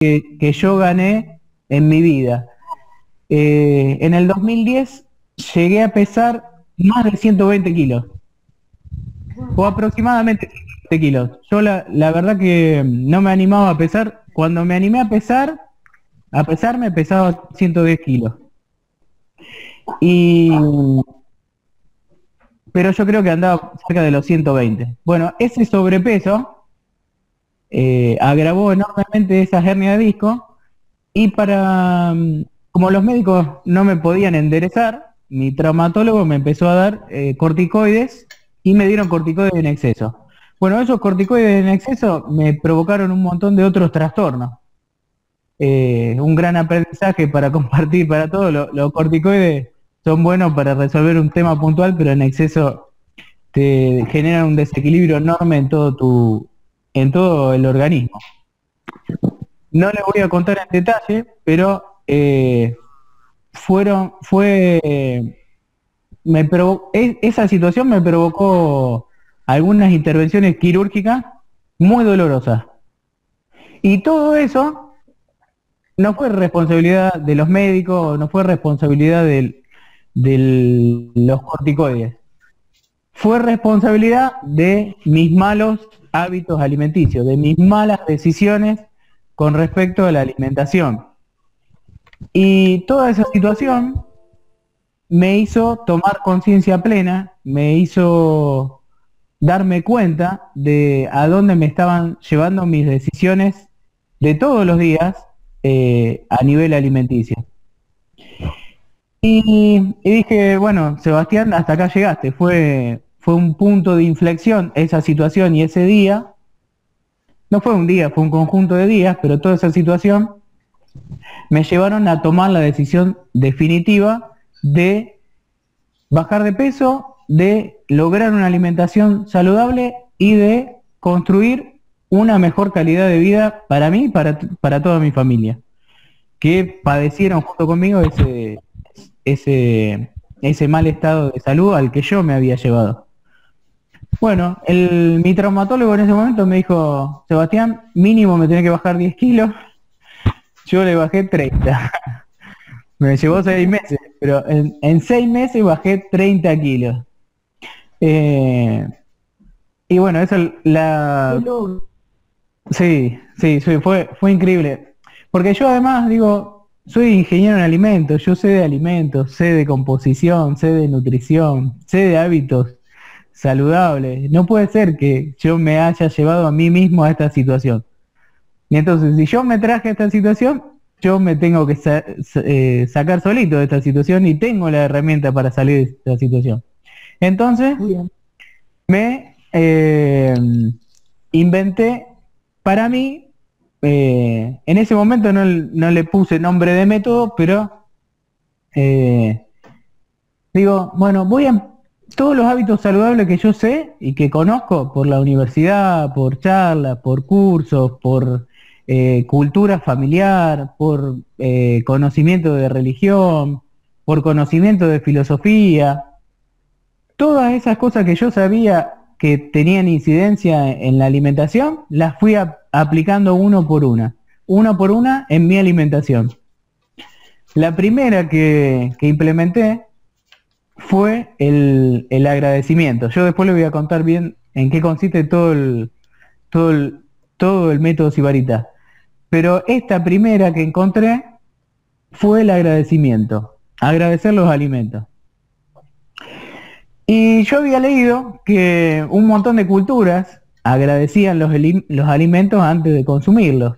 que, yo gané en mi vida. Eh, en el 2010 llegué a pesar más de 120 kilos. O aproximadamente 120 kilos. Yo la, la verdad que no me animaba a pesar. Cuando me animé a pesar, a pesar me pesaba 110 kilos. Y pero yo creo que andaba cerca de los 120. Bueno, ese sobrepeso eh, agravó enormemente esa hernia de disco y para, mm, como los médicos no me podían enderezar, mi traumatólogo me empezó a dar eh, corticoides y me dieron corticoides en exceso. Bueno, esos corticoides en exceso me provocaron un montón de otros trastornos. Eh, un gran aprendizaje para compartir para todos. Los corticoides son buenos para resolver un tema puntual, pero en exceso te generan un desequilibrio enorme en todo tu, en todo el organismo. No les voy a contar en detalle, pero eh, fueron, fue, me e, esa situación me provocó algunas intervenciones quirúrgicas muy dolorosas. Y todo eso no fue responsabilidad de los médicos, no fue responsabilidad de los corticoides. Fue responsabilidad de mis malos hábitos alimenticios, de mis malas decisiones con respecto a la alimentación. Y toda esa situación me hizo tomar conciencia plena, me hizo darme cuenta de a dónde me estaban llevando mis decisiones de todos los días eh, a nivel alimenticio. Y, dije, bueno, Sebastián, hasta acá llegaste. Fue, fue un punto de inflexión esa situación y ese día. No fue un día, fue un conjunto de días, pero toda esa situación me llevaron a tomar la decisión definitiva de bajar de peso, de lograr una alimentación saludable y de construir una mejor calidad de vida para mí y para, para toda mi familia, que padecieron junto conmigo ese, ese, ese mal estado de salud al que yo me había llevado. Bueno, el, mi traumatólogo en ese momento me dijo, Sebastián, mínimo me tiene que bajar 10 kilos. Yo le bajé 30. me llevó 6 meses, pero en, en 6 meses bajé 30 kilos. Eh, y bueno, eso la... Sí, sí, fue, fue increíble. Porque yo además digo, soy ingeniero en alimentos, yo sé de alimentos, sé de composición, sé de nutrición, sé de hábitos saludables. No puede ser que yo me haya llevado a mí mismo a esta situación. Y entonces, si yo me traje a esta situación, yo me tengo que eh, sacar solito de esta situación y tengo la herramienta para salir de esta situación. Entonces, me eh, inventé para mí eh, en ese momento no, le puse nombre de método, pero eh, digo, bueno, voy a todos los hábitos saludables que yo sé y que conozco por la universidad, por charlas, por cursos, por eh, cultura familiar, por conocimiento de religión, por conocimiento de filosofía, todas esas cosas que yo sabía que tenían incidencia en la alimentación, las fui aplicando uno por una, uno por una en mi alimentación. La primera que, implementé fue el, agradecimiento. Yo después le voy a contar bien en qué consiste todo el, todo el, todo el método Sibarita. Pero esta primera que encontré fue el agradecimiento, agradecer los alimentos. Y yo había leído que un montón de culturas agradecían los, los alimentos antes de consumirlos.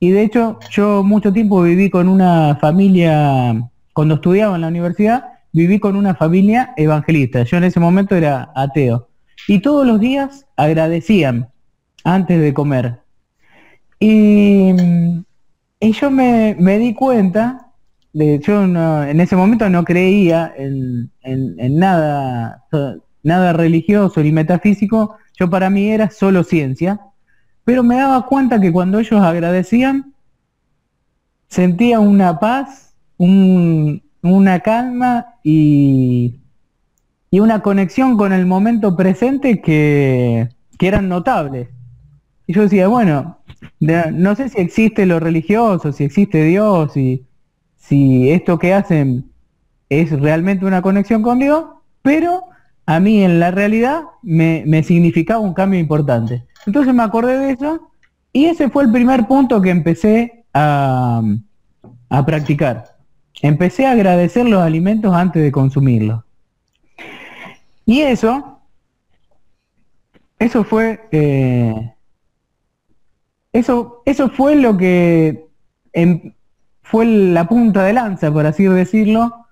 Y de hecho, yo mucho tiempo viví con una familia, cuando estudiaba en la universidad, viví con una familia evangelista. Yo en ese momento era ateo. Y todos los días agradecían antes de comer. Y, yo me, me di cuenta yo en ese momento no creía en, nada, nada religioso ni metafísico, yo para mí era solo ciencia, pero me daba cuenta que cuando ellos agradecían, sentía una paz, una calma y, y, una conexión con el momento presente que, que eran notables. Y yo decía, bueno, no sé si existe lo religioso, si existe Dios, si, si esto que hacen es realmente una conexión con Dios, pero a mí en la realidad me, me significaba un cambio importante. Entonces me acordé de eso y ese fue el primer punto que empecé a, a practicar. Empecé a agradecer los alimentos antes de consumirlos. Y eso, eso fue, eh, eso, eso fue lo que fue la punta de lanza, por así decirlo,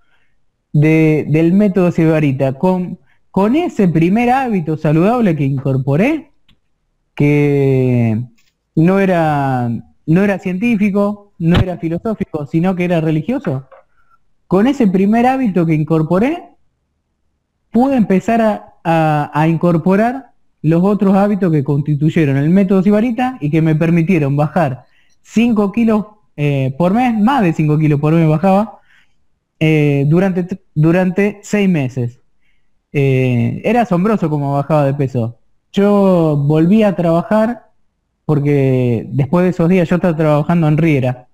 de, del método Cibarita. Con, con ese primer hábito saludable que incorporé, que no era, no era científico, no era filosófico, sino que era religioso, con ese primer hábito que incorporé, pude empezar a, incorporar los otros hábitos que constituyeron el método Sibarita y que me permitieron bajar 5 kilos eh, por mes, más de 5 kilos por mes bajaba, eh, durante, durante 6 meses. Eh, era asombroso como bajaba de peso. Yo volví a trabajar porque después de esos días yo estaba trabajando en Riera.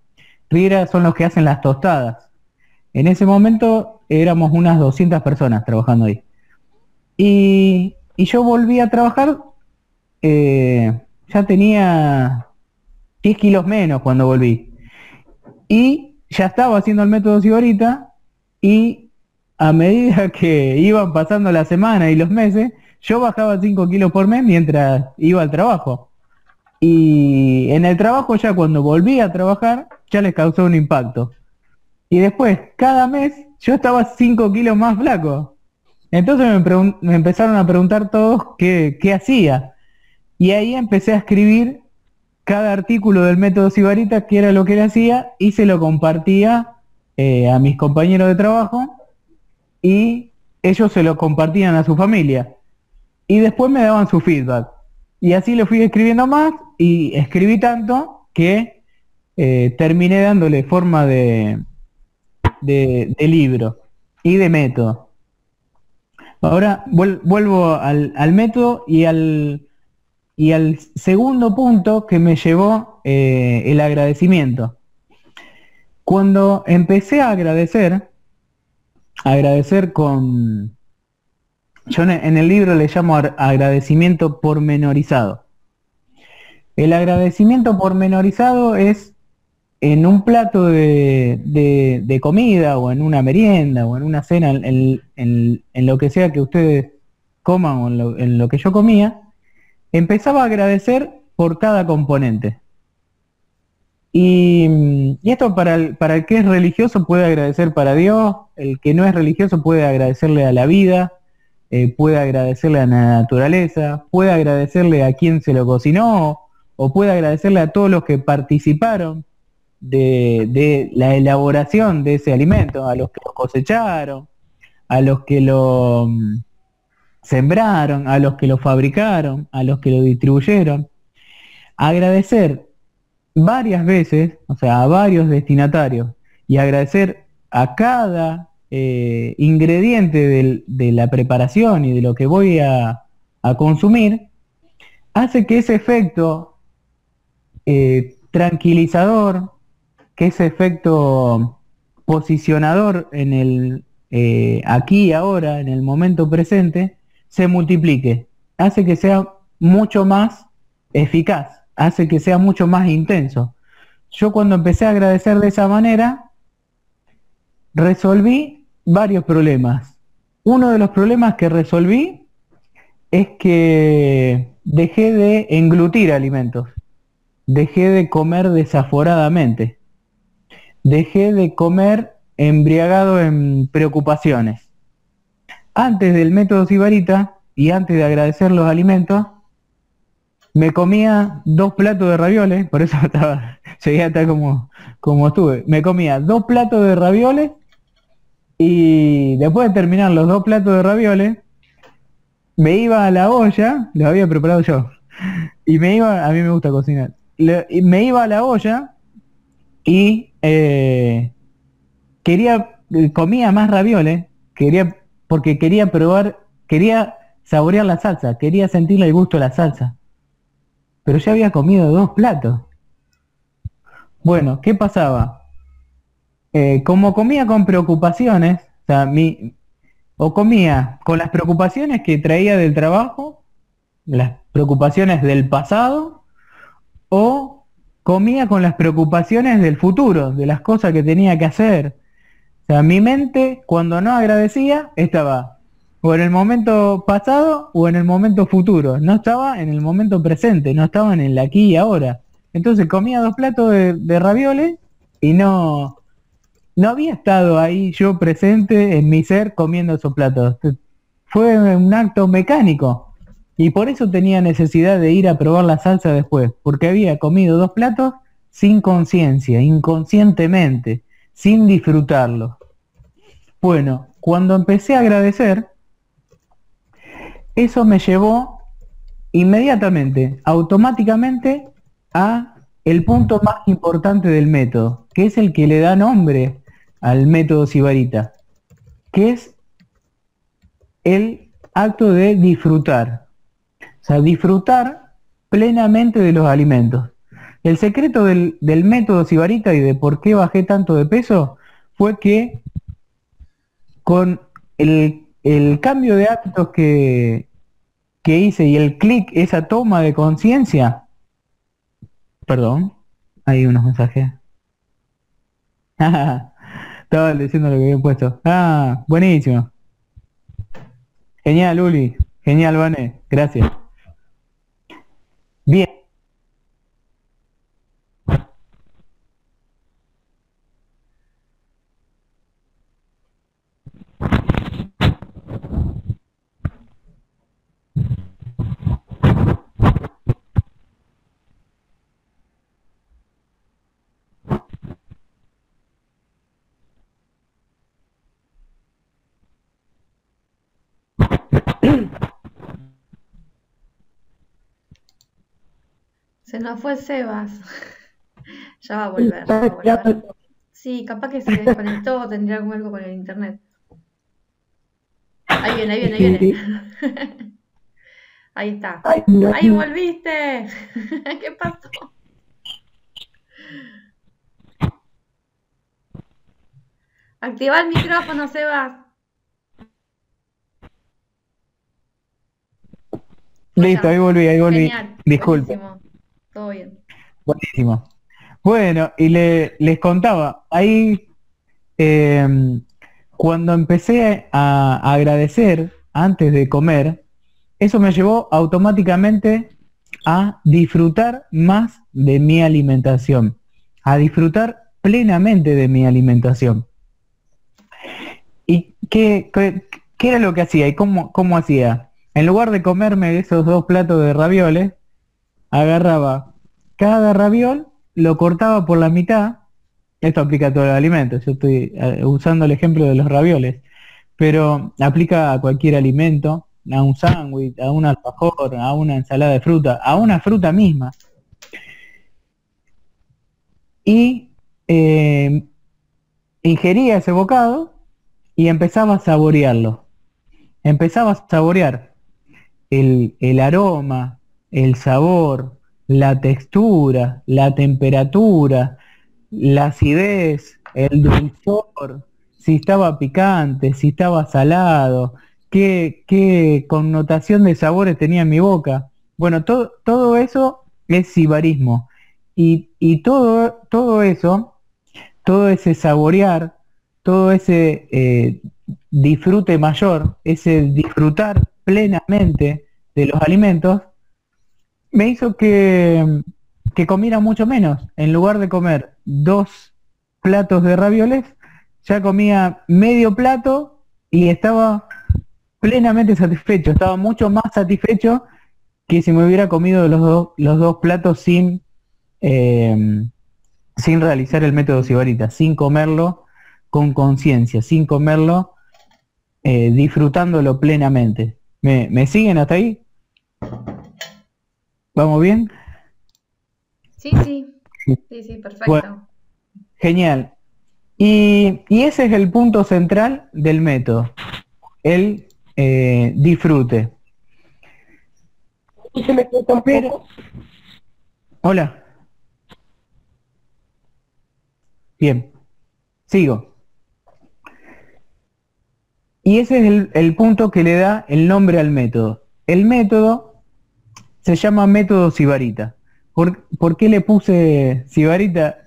Riera son los que hacen las tostadas. En ese momento éramos unas 200 personas trabajando ahí. Y, yo volví a trabajar, eh, ya tenía 10 kilos menos cuando volví. Y ya estaba haciendo el método Sibarita y a medida que iban pasando la semana y los meses, yo bajaba 5 kilos por mes mientras iba al trabajo. Y en el trabajo ya cuando volví a trabajar, ya les causó un impacto. Y después, cada mes, yo estaba 5 kilos más flaco. Entonces me, empezaron a preguntar todos qué, hacía. Y ahí empecé a escribir cada artículo del método Sibarita, que era lo que él hacía, y se lo compartía eh, a mis compañeros de trabajo y ellos se lo compartían a su familia. Y después me daban su feedback. Y así lo fui escribiendo más y escribí tanto que eh, terminé dándole forma de, de libro y de método. Ahora vuelvo al, método y al, y al segundo punto que me llevó eh, el agradecimiento. Cuando empecé a agradecer, agradecer con, yo en el libro le llamo agradecimiento pormenorizado. El agradecimiento pormenorizado es en un plato de, comida o en una merienda o en una cena, en, lo que sea que ustedes coman o en lo, que yo comía, empezaba a agradecer por cada componente. Y, esto para el, para el que es religioso puede agradecer para Dios, el que no es religioso puede agradecerle a la vida, eh, puede agradecerle a la naturaleza, puede agradecerle a quien se lo cocinó, o puede agradecerle a todos los que participaron de, la elaboración de ese alimento, a los que lo cosecharon, a los que lo mm, sembraron, a los que lo fabricaron, a los que lo distribuyeron. Agradecer varias veces, o sea, a varios destinatarios, y agradecer a cada eh, ingrediente de la preparación y de lo que voy a, consumir, hace que ese efecto eh, tranquilizador, que ese efecto posicionador en el eh, aquí y ahora, en el momento presente, se multiplique. Hace que sea mucho más eficaz, hace que sea mucho más intenso. Yo cuando empecé a agradecer de esa manera, resolví varios problemas. Uno de los problemas que resolví es que dejé de englutir alimentos, dejé de comer desaforadamente dejé de comer embriagado en preocupaciones. Antes del método Sibarita y antes de agradecer los alimentos, me comía dos platos de ravioles, por eso estaba, seguía hasta como, como estuve. Me comía dos platos de ravioles y después de terminar los dos platos de ravioles, me iba a la olla, lo había preparado yo, y me iba, a mí me gusta cocinar, me iba a la olla y eh, quería, comía más ravioles, quería, porque quería probar, quería saborear la salsa, quería sentirle el gusto de la salsa. pero ya había comido dos platos. Bueno, ¿qué pasaba? Eh, como comía con preocupaciones, o sea, o comía con las preocupaciones que traía del trabajo, las preocupaciones del pasado, o comía con las preocupaciones del futuro, de las cosas que tenía que hacer. O sea, mi mente, cuando no agradecía, estaba o en el momento pasado o en el momento futuro. No estaba en el momento presente, no estaba en el aquí y ahora. Entonces comía dos platos de, de y no, no había estado ahí yo presente en mi ser comiendo esos platos. Fue un acto mecánico. Y por eso tenía necesidad de ir a probar la salsa después, porque había comido dos platos sin conciencia, inconscientemente, sin disfrutarlo. Bueno, cuando empecé a agradecer, eso me llevó inmediatamente, automáticamente, a el punto más importante del método, que es el que le da nombre al método Sibarita, que es el acto de disfrutar. Sea, disfrutar plenamente de los alimentos. El secreto del, método Sibarita y de por qué bajé tanto de peso fue que con el, el cambio de hábitos que, que hice y el clic, esa toma de conciencia, perdón, hay unos mensajes. Estaba diciendo lo que había puesto. Ah, buenísimo. Genial, Uli. Genial, Vane. Gracias. Bien. Se nos fue Sebas. ya va a volver. Va a volver. Sí, capaz que se desconectó o tendría algo con el internet. Ahí viene, ahí viene, ahí viene. Ahí está. Ahí volviste. ¿Qué pasó? Activa el micrófono, Sebas. Listo, ahí volví, ahí volví. Disculpe. Todo bien. Buenísimo. Bueno, y le, les contaba, ahí em, cuando empecé a, agradecer antes de comer, eso me llevó automáticamente a disfrutar más de mi alimentación, a disfrutar plenamente de mi alimentación. ¿Y qué, qué, era lo que hacía y cómo, cómo hacía? En lugar de comerme esos dos platos de ravioles, agarraba cada raviol, lo cortaba por la mitad, esto aplica a todos los alimentos, yo estoy eh, usando el ejemplo de los ravioles, pero aplica a cualquier alimento, a un sándwich, a un alfajor, a una ensalada de fruta, a una fruta misma. Y eh, ingería ese bocado y empezaba a saborearlo. Empezaba a saborear el, el aroma, el sabor, la textura, la temperatura, la acidez, el dulzor, si estaba picante, si estaba salado, qué, qué connotación de sabores tenía en mi boca. Bueno, todo, todo eso es sibarismo. Y, y, todo, todo eso, todo ese saborear, todo ese eh, disfrute mayor, ese disfrutar plenamente de los alimentos, me hizo que, que comiera mucho menos. En lugar de comer dos platos de ravioles, ya comía medio plato y estaba plenamente satisfecho. Estaba mucho más satisfecho que si me hubiera comido los, dos los dos platos sin, em, sin realizar el método Sibarita, sin comerlo con conciencia, sin comerlo eh, disfrutándolo plenamente. ¿Me, ¿Me siguen hasta ahí? ¿Vamos bien? Sí, sí. Sí, sí, perfecto. genial. Y, ese es el punto central del método, el eh, disfrute. Hola. Bien, sigo. Y ese es el, punto que le da el nombre al método. El método se llama método Sibarita. ¿Por, qué le puse Sibarita?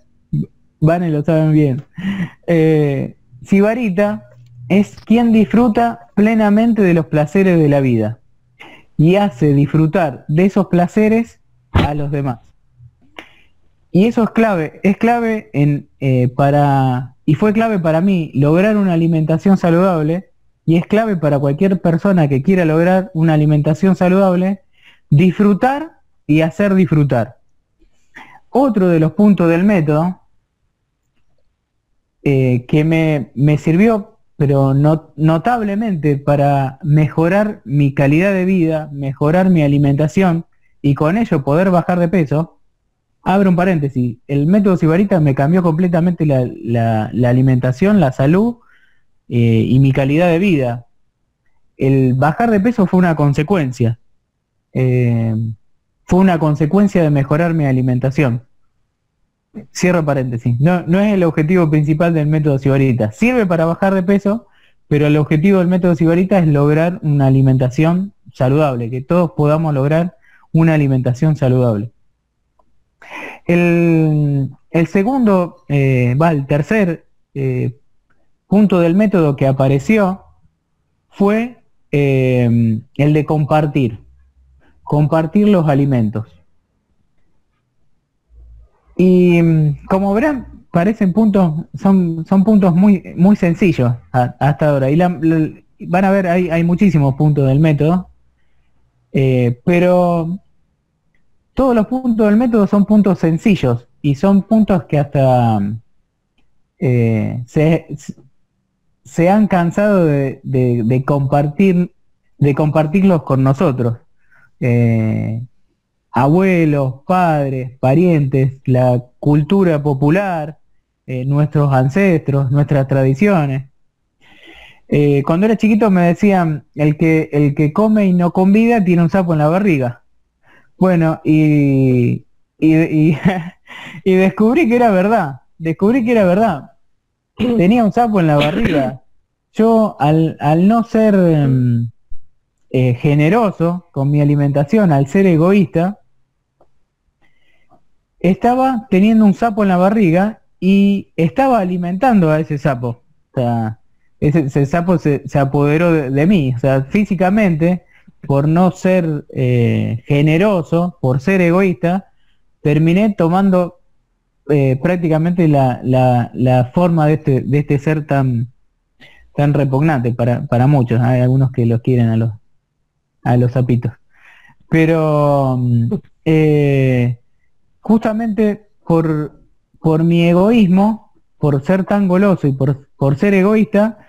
Van y lo saben bien. Eh, Sibarita es quien disfruta plenamente de los placeres de la vida y hace disfrutar de esos placeres a los demás. Y eso es clave, es clave en, eh, para, y fue clave para mí, lograr una alimentación saludable, y es clave para cualquier persona que quiera lograr una alimentación saludable, disfrutar y hacer disfrutar. Otro de los puntos del método eh, que me, me, sirvió, pero no, notablemente para mejorar mi calidad de vida, mejorar mi alimentación y con ello poder bajar de peso, abro un paréntesis, el método Sibarita me cambió completamente la, alimentación, la salud eh, y mi calidad de vida. El bajar de peso fue una consecuencia. Eh, fue una consecuencia de mejorar mi alimentación. Cierro paréntesis. No, es el objetivo principal del método Sibarita. Sirve para bajar de peso, pero el objetivo del método Sibarita es lograr una alimentación saludable, que todos podamos lograr una alimentación saludable. El, segundo, eh, va, el tercer eh, punto del método que apareció fue el de compartir, compartir los alimentos. Y como verán, parecen puntos, son, son puntos muy, muy sencillos hasta ahora. Y van a ver, hay, hay muchísimos puntos del método, pero todos los puntos del método son puntos sencillos y son puntos que hasta eh, se, han cansado de, compartir de compartirlos con nosotros. Eh, abuelos, padres, parientes, la cultura popular, eh, nuestros ancestros, nuestras tradiciones. cuando era chiquito me decían, el que, el que come y no convida tiene un sapo en la barriga. Bueno, y, y, descubrí que era verdad, descubrí que era verdad. Tenía un sapo en la barriga. Yo, al, no ser em, eh, generoso con mi alimentación, al ser egoísta, estaba teniendo un sapo en la barriga y estaba alimentando a ese sapo. O sea, ese, sapo se, apoderó de, mí. O sea, físicamente por no ser eh, generoso, por ser egoísta, terminé tomando eh, prácticamente la, la, forma de este, de este ser tan, tan repugnante para, para muchos. Hay algunos que los quieren a los, a los sapitos. Pero mm, eh, justamente por, por mi egoísmo, por ser tan goloso y por, por ser egoísta,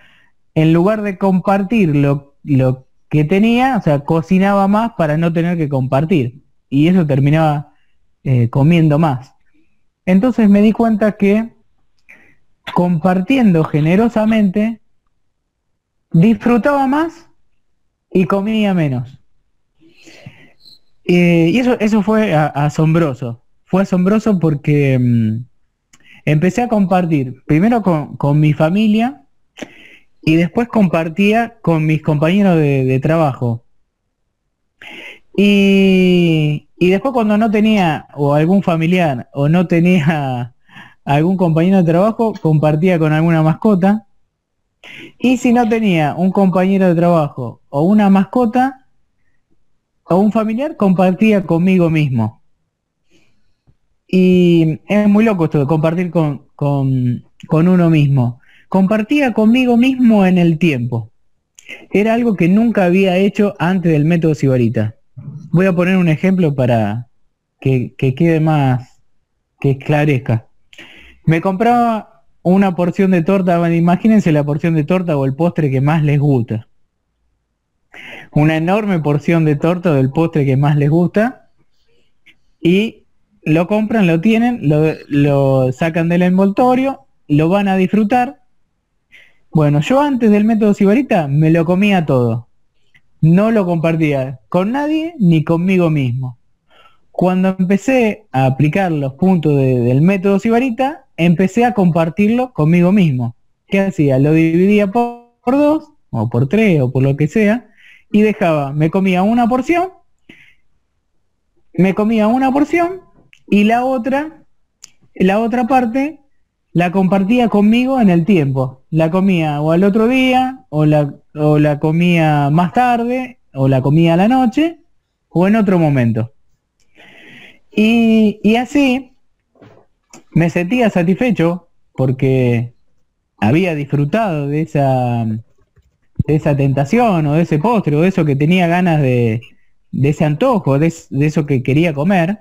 en lugar de compartir lo, lo que tenía, o sea, cocinaba más para no tener que compartir. Y eso terminaba eh, comiendo más. Entonces me di cuenta que compartiendo generosamente, disfrutaba más y comía menos. Eh, y eso, eso fue asombroso. Fue asombroso porque mm, empecé a compartir, primero con, con mi familia, y después compartía con mis compañeros de, trabajo. Y, y, después cuando no tenía o algún familiar o no tenía algún compañero de trabajo, compartía con alguna mascota. Y si no tenía un compañero de trabajo o una mascota o un familiar, compartía conmigo mismo. Y es muy loco esto de compartir con, con, con uno mismo compartía conmigo mismo en el tiempo. Era algo que nunca había hecho antes del método Sibarita. Voy a poner un ejemplo para que, quede más, que esclarezca. Me compraba una porción de torta, imagínense la porción de torta o el postre que más les gusta. Una enorme porción de torta del postre que más les gusta. Y lo compran, lo tienen, lo, lo sacan del envoltorio, lo van a disfrutar bueno, yo antes del método Sibarita me lo comía todo. No lo compartía con nadie ni conmigo mismo. cuando empecé a aplicar los puntos del método Sibarita, empecé a compartirlo conmigo mismo. ¿Qué hacía? Lo dividía por, dos, o por tres, o por lo que sea, y dejaba, me comía una porción, me comía una porción, y la otra, la otra parte, la compartía conmigo en el tiempo. La comía o al otro día, o la, o la comía más tarde, o la comía a la noche, o en otro momento. Y, así me sentía satisfecho porque había disfrutado de esa, de esa tentación o de ese postre o de eso que tenía ganas de, de ese antojo, de, eso que quería comer,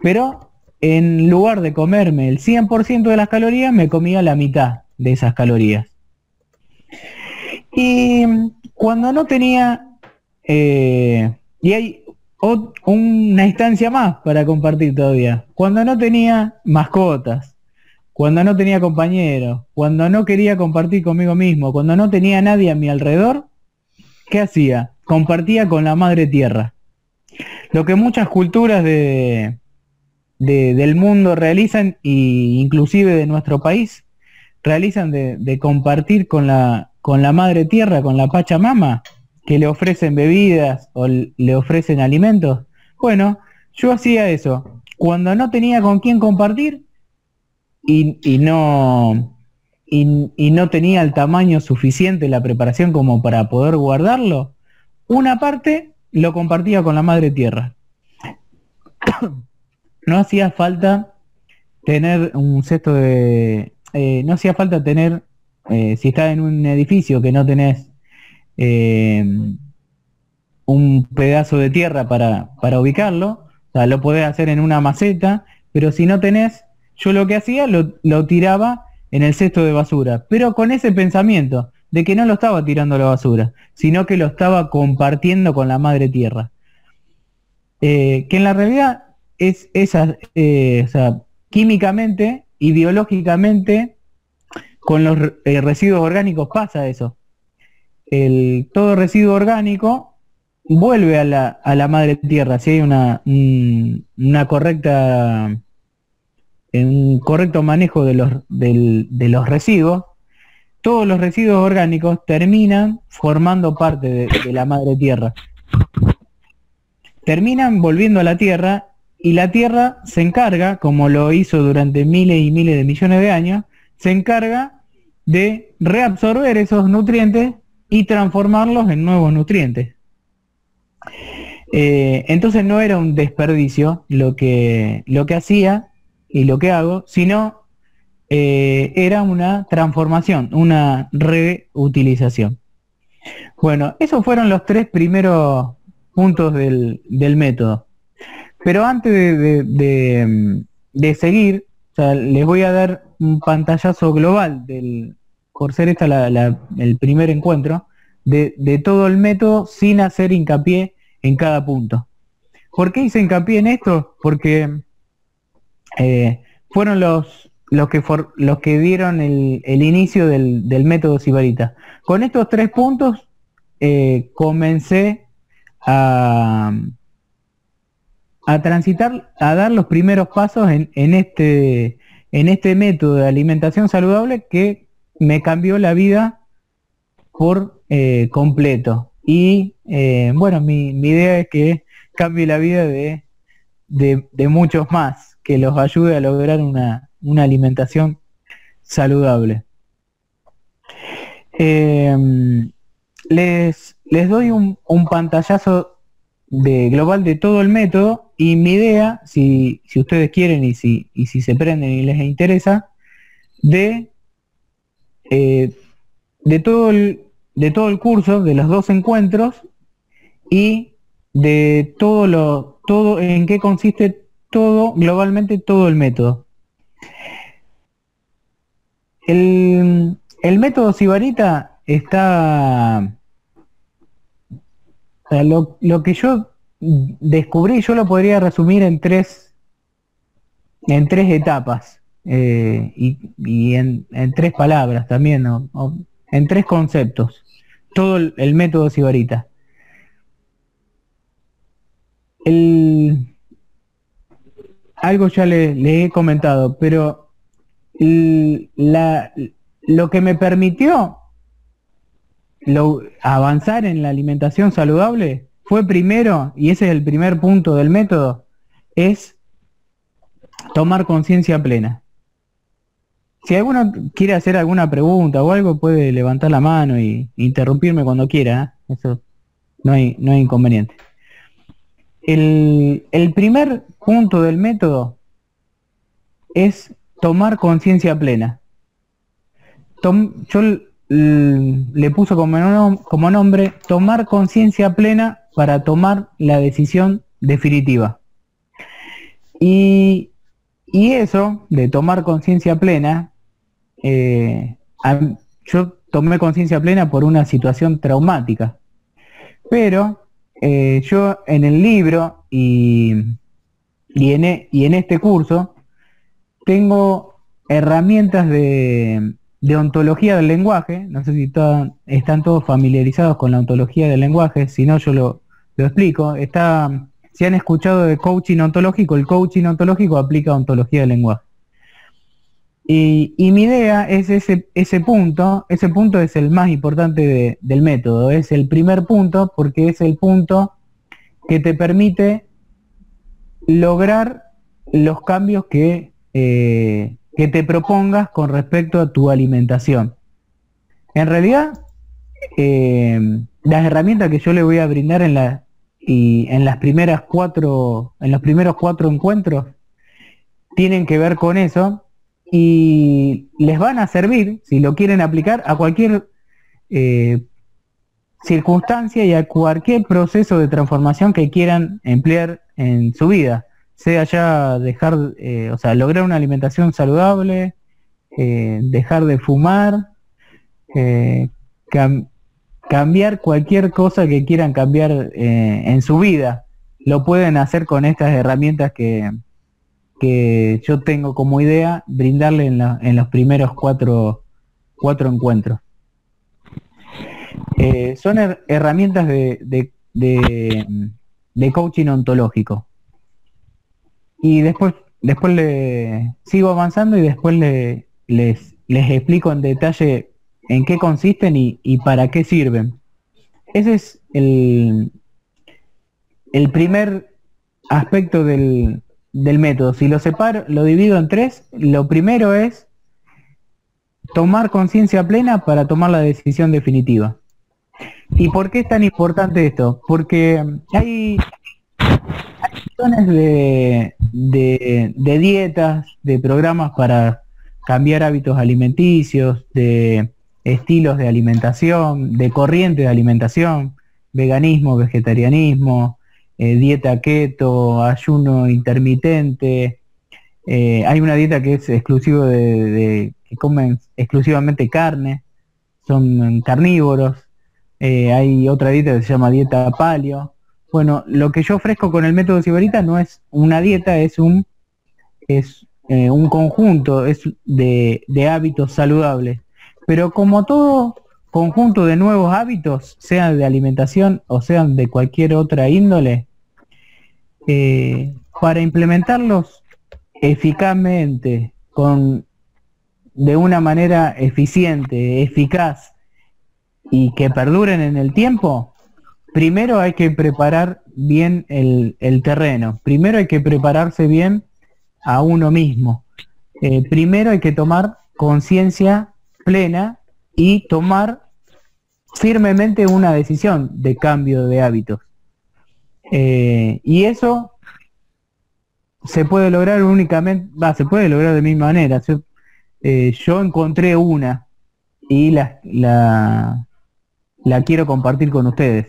pero en lugar de comerme el 100% de las calorías, me comía la mitad de esas calorías. Y cuando no tenía, eh, y hay una instancia más para compartir todavía. Cuando no tenía mascotas, cuando no tenía compañeros, cuando no quería compartir conmigo mismo, cuando no tenía nadie a mi alrededor, ¿qué hacía? Compartía con la madre tierra. Lo que muchas culturas de, del mundo realizan, e inclusive de nuestro país, realizan de, de compartir con la, con la madre tierra, con la Pachamama, que le ofrecen bebidas o le ofrecen alimentos. Bueno, yo hacía eso. Cuando no tenía con quién compartir y, no y, no tenía el tamaño suficiente la preparación como para poder guardarlo, una parte lo compartía con la madre tierra. no hacía falta tener un cesto de... Eh, no hacía falta tener, eh, si estás en un edificio que no tenés eh, un pedazo de tierra para, para ubicarlo, o sea, lo podés hacer en una maceta, pero si no tenés, yo lo que hacía lo, lo tiraba en el cesto de basura, pero con ese pensamiento de que no lo estaba tirando a la basura, sino que lo estaba compartiendo con la madre tierra. Eh, que en la realidad es esa, eh, o sea, químicamente y biológicamente con los residuos orgánicos pasa eso el, todo residuo orgánico vuelve a la, a la madre tierra si hay una, una correcta un correcto manejo de los, de los residuos, todos los residuos orgánicos terminan formando parte de, la madre tierra. Terminan volviendo a la tierra y la tierra se encarga, como lo hizo durante miles y miles de millones de años, se encarga de reabsorber esos nutrientes y transformarlos en nuevos nutrientes. Eh, entonces no era un desperdicio lo que, lo que hacía y lo que hago, sino eh, era una transformación, una reutilización. Bueno, esos fueron los tres primeros puntos del, método. Pero antes de, seguir, les voy a dar un pantallazo global del, por ser esta el primer encuentro, de, todo el método sin hacer hincapié en cada punto. ¿Por qué hice hincapié en esto? Porque eh, fueron los, los, que los que dieron el, inicio del, método Sibarita. Con estos tres puntos eh, comencé a, a transitar, a dar los primeros pasos en, este, en este método de alimentación saludable que me cambió la vida por eh, completo. Y eh, bueno, mi, idea es que cambie la vida de, de, muchos más, que los ayude a lograr una, alimentación saludable. Em, les, les doy un, un, pantallazo de global de todo el método y mi idea, si, si ustedes quieren y si, y si se prenden y les interesa, de eh, de todo el de todo el curso, de los dos encuentros y de todo lo todo en qué consiste todo globalmente todo el método. El, el método Sibarita está lo, lo, que yo descubrí, yo lo podría resumir en tres en tres etapas. Eh, y, en, tres palabras también, en tres conceptos, todo el, método Sibarita. El, algo ya le, he comentado, pero la, lo que me permitió avanzar en la alimentación saludable fue primero, y ese es el primer punto del método, es tomar conciencia plena. Si alguno quiere hacer alguna pregunta o algo, puede levantar la mano y interrumpirme cuando quiera. ¿eh? Eso no hay, no hay inconveniente. El, el primer punto del método es tomar conciencia plena. yo le puso como, como nombre tomar conciencia plena para tomar la decisión definitiva. Y, y eso de tomar conciencia plena, eh, yo tomé conciencia plena por una situación traumática. Pero eh, yo en el libro y, y, en, e, este curso tengo herramientas de, de ontología del lenguaje. No sé si están todos familiarizados con la ontología del lenguaje, si no yo lo, lo explico. Está, si han escuchado de coaching ontológico, el coaching ontológico aplica ontología del lenguaje. Y, mi idea es ese, punto, ese punto es el más importante del método, es el primer punto porque es el punto que te permite lograr los cambios que, eh, que te propongas con respecto a tu alimentación. En realidad, eh, las herramientas que yo le voy a brindar en, la, en las primeras cuatro, en los primeros cuatro encuentros, tienen que ver con eso y les van a servir, si lo quieren aplicar, a cualquier eh, circunstancia y a cualquier proceso de transformación que quieran emplear en su vida, sea ya dejar, eh, o sea, lograr una alimentación saludable, eh, dejar de fumar, cambiar cualquier cosa que quieran cambiar en su vida. Lo pueden hacer con estas herramientas que, que yo tengo como idea brindarle en, los primeros cuatro, cuatro encuentros. Eh, son herramientas de, de, coaching ontológico. Y después, después le sigo avanzando y después le, les, les explico en detalle en qué consisten y, y para qué sirven. Ese es el, el primer aspecto del, del método. Si lo separo, lo divido en tres, lo primero es tomar conciencia plena para tomar la decisión definitiva. ¿Y por qué es tan importante esto? Porque hay, hay de, de, de dietas, de programas para cambiar hábitos alimenticios, de estilos de alimentación, de corrientes de alimentación, veganismo, vegetarianismo, eh, dieta keto, ayuno intermitente. Eh, hay una dieta que es exclusivo de, que comen exclusivamente carne, son carnívoros. Eh, hay otra dieta que se llama dieta palio. Bueno, lo que yo ofrezco con el método Sibarita no es una dieta, es un es un conjunto es de, de hábitos saludables. Pero como todo conjunto de nuevos hábitos, sean de alimentación o sean de cualquier otra índole, eh, para implementarlos eficazmente, con, de una manera eficiente, eficaz y que perduren en el tiempo, primero hay que preparar bien el, terreno, primero hay que prepararse bien a uno mismo, eh, primero hay que tomar conciencia plena y tomar firmemente una decisión de cambio de hábitos. Eh, y eso se puede lograr únicamente, va, se puede lograr de mi manera. Eh, yo encontré una y la, la, quiero compartir con ustedes.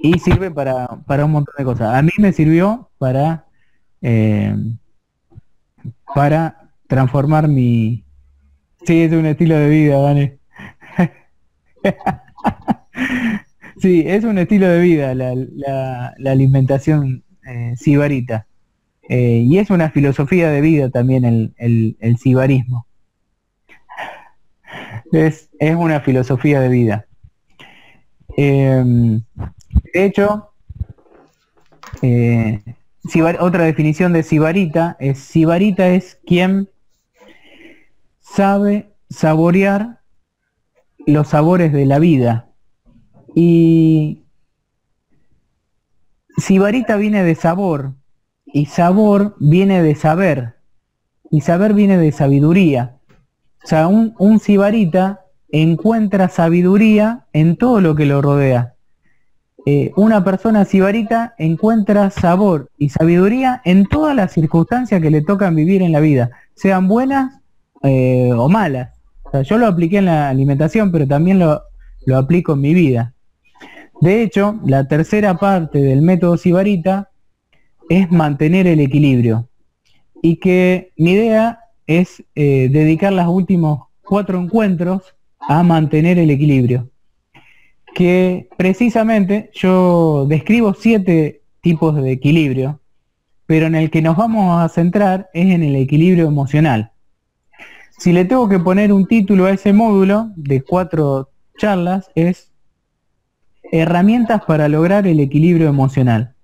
Y sirve para, para un montón de cosas. A mí me sirvió para, eh, para transformar mi... Sí, es un estilo de vida, ¿vale? Sí, es un estilo de vida la, la, alimentación eh, sibarita. Eh, y es una filosofía de vida también el, el, el sibarismo. Es, es, una filosofía de vida. Em, de hecho, eh, otra definición de sibarita es sibarita es quien sabe saborear los sabores de la vida. Y sibarita viene de sabor y sabor viene de saber y saber viene de sabiduría. O sea, un, un sibarita encuentra sabiduría en todo lo que lo rodea. Eh, una persona sibarita encuentra sabor y sabiduría en todas las circunstancias que le tocan vivir en la vida, sean buenas eh, o malas. yo lo apliqué en la alimentación, pero también lo, lo aplico en mi vida. De hecho, la tercera parte del método sibarita es mantener el equilibrio. Y que mi idea es eh, dedicar los últimos cuatro encuentros a mantener el equilibrio. Que precisamente yo describo siete tipos de equilibrio, pero en el que nos vamos a centrar es en el equilibrio emocional. Si le tengo que poner un título a ese módulo de cuatro charlas es herramientas para lograr el equilibrio emocional.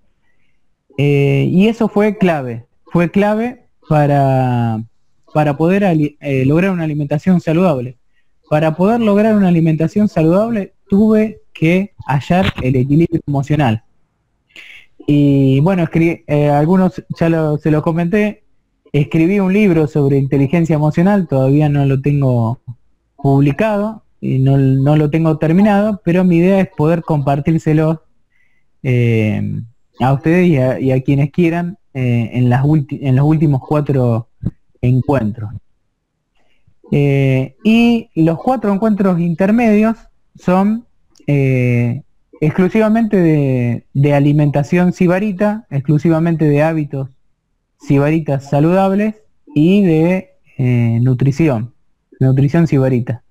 Eh, y eso fue clave, fue clave para, para poder eh, lograr una alimentación saludable. Para poder lograr una alimentación saludable tuve que hallar el equilibrio emocional. Y bueno, eh, algunos ya se lo comenté, escribí un libro sobre inteligencia emocional, todavía no lo tengo publicado y no, lo tengo terminado, pero mi idea es poder compartírselo eh, a ustedes y a, quienes quieran eh, en, las en los últimos cuatro encuentros. Eh, y los cuatro encuentros intermedios son exclusivamente de, alimentación sibarita, exclusivamente de hábitos sibaritas saludables y de nutrición, nutrición sibarita.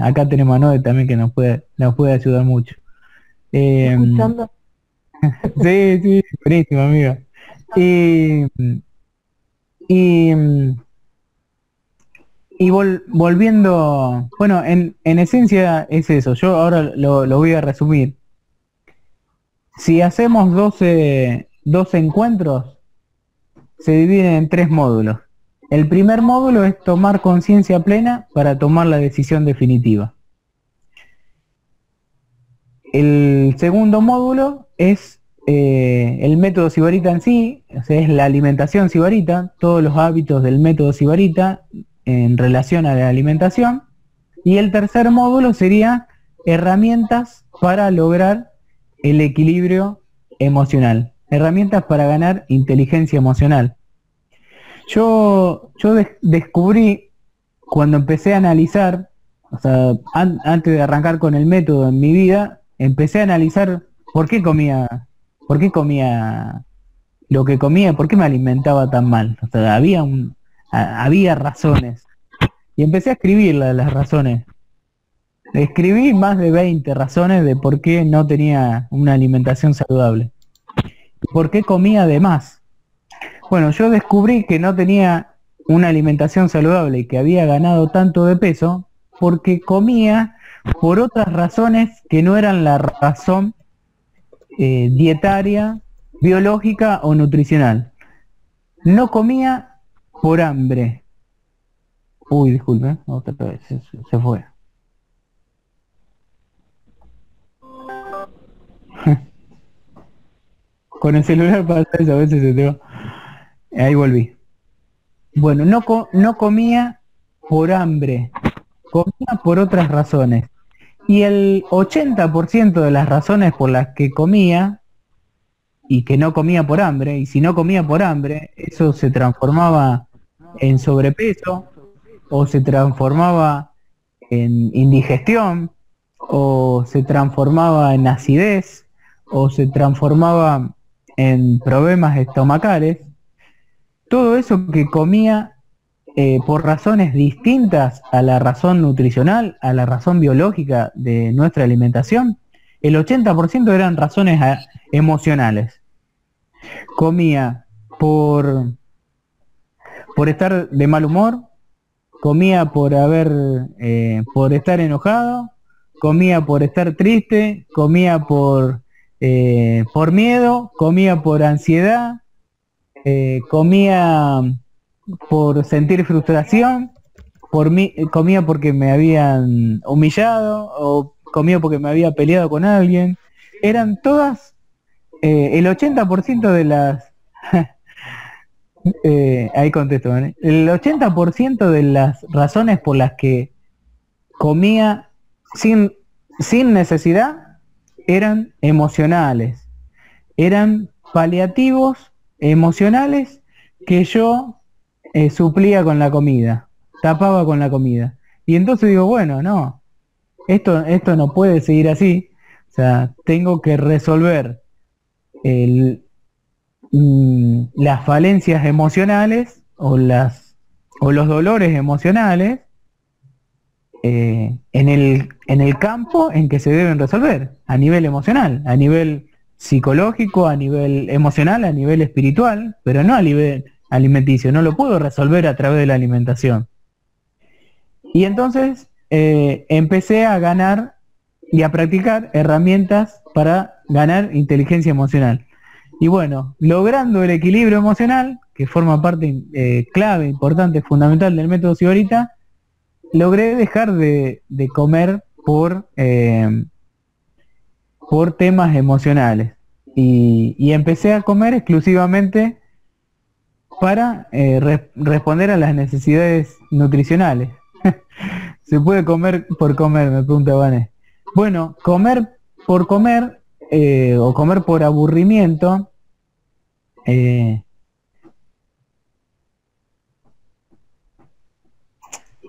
Acá tenemos a Noé también que nos puede, nos puede ayudar mucho. ¿Escuchando? sí, sí, buenísimo, amigo. Y, y y volviendo, bueno, en, esencia es eso, yo ahora lo, voy a resumir. Si hacemos 12, 12 encuentros, se dividen en tres módulos. El primer módulo es tomar conciencia plena para tomar la decisión definitiva. El segundo módulo es eh, el método sibarita en sí, es la alimentación sibarita, todos los hábitos del método sibarita en relación a la alimentación. Y el tercer módulo sería herramientas para lograr el equilibrio emocional, herramientas para ganar inteligencia emocional. Yo, yo descubrí cuando empecé a analizar, o sea, antes de arrancar con el método en mi vida, empecé a analizar por qué comía, por qué comía lo que comía, por qué me alimentaba tan mal. O sea, había un, había razones. Y empecé a escribir las razones. Escribí más de 20 razones de por qué no tenía una alimentación saludable. por qué comía de más. Bueno, yo descubrí que no tenía una alimentación saludable y que había ganado tanto de peso porque comía por otras razones que no eran la razón eh, dietaria, biológica o nutricional. No comía por hambre. Uy, disculpe, otra vez, se, fue. Con el celular pasa eso, a veces se te va. Ahí volví. Bueno, no, no comía por hambre, comía por otras razones. Y el 80% de las razones por las que comía y que no comía por hambre, y si no comía por hambre, eso se transformaba en sobrepeso o se transformaba en indigestión o se transformaba en acidez o se transformaba en problemas estomacales, todo eso que comía eh, por razones distintas a la razón nutricional, a la razón biológica de nuestra alimentación, el 80% eran razones ah, emocionales. Comía por por estar de mal humor, comía por haber, eh, por estar enojado, comía por estar triste, comía por eh, por miedo, comía por ansiedad, eh, comía por sentir frustración, por mí, comía porque me habían humillado o comía porque me había peleado con alguien. Eran todas, el 80% de las... ahí contesto, el 80% de las razones por las que comía sin, sin necesidad eran emocionales, eran paliativos emocionales que yo eh, suplía con la comida, tapaba con la comida. Y entonces digo, bueno, no, esto, esto no puede seguir así. O sea, tengo que resolver mm, las falencias emocionales o, las, o los dolores emocionales eh, en, el, en el campo en que se deben resolver, a nivel emocional, a nivel psicológico, a nivel emocional, a nivel espiritual, pero no a nivel alimenticio, no lo puedo resolver a través de la alimentación. Y entonces eh, empecé a ganar y a practicar herramientas para ganar inteligencia emocional. Y bueno, logrando el equilibrio emocional, que forma parte eh, clave, importante, fundamental del método Sibarita, logré dejar de, comer por, eh, por temas emocionales. Y, empecé a comer exclusivamente para eh, responder a las necesidades nutricionales. Se puede comer por comer, me pregunta Vanes. Bueno, comer por comer eh, o comer por aburrimiento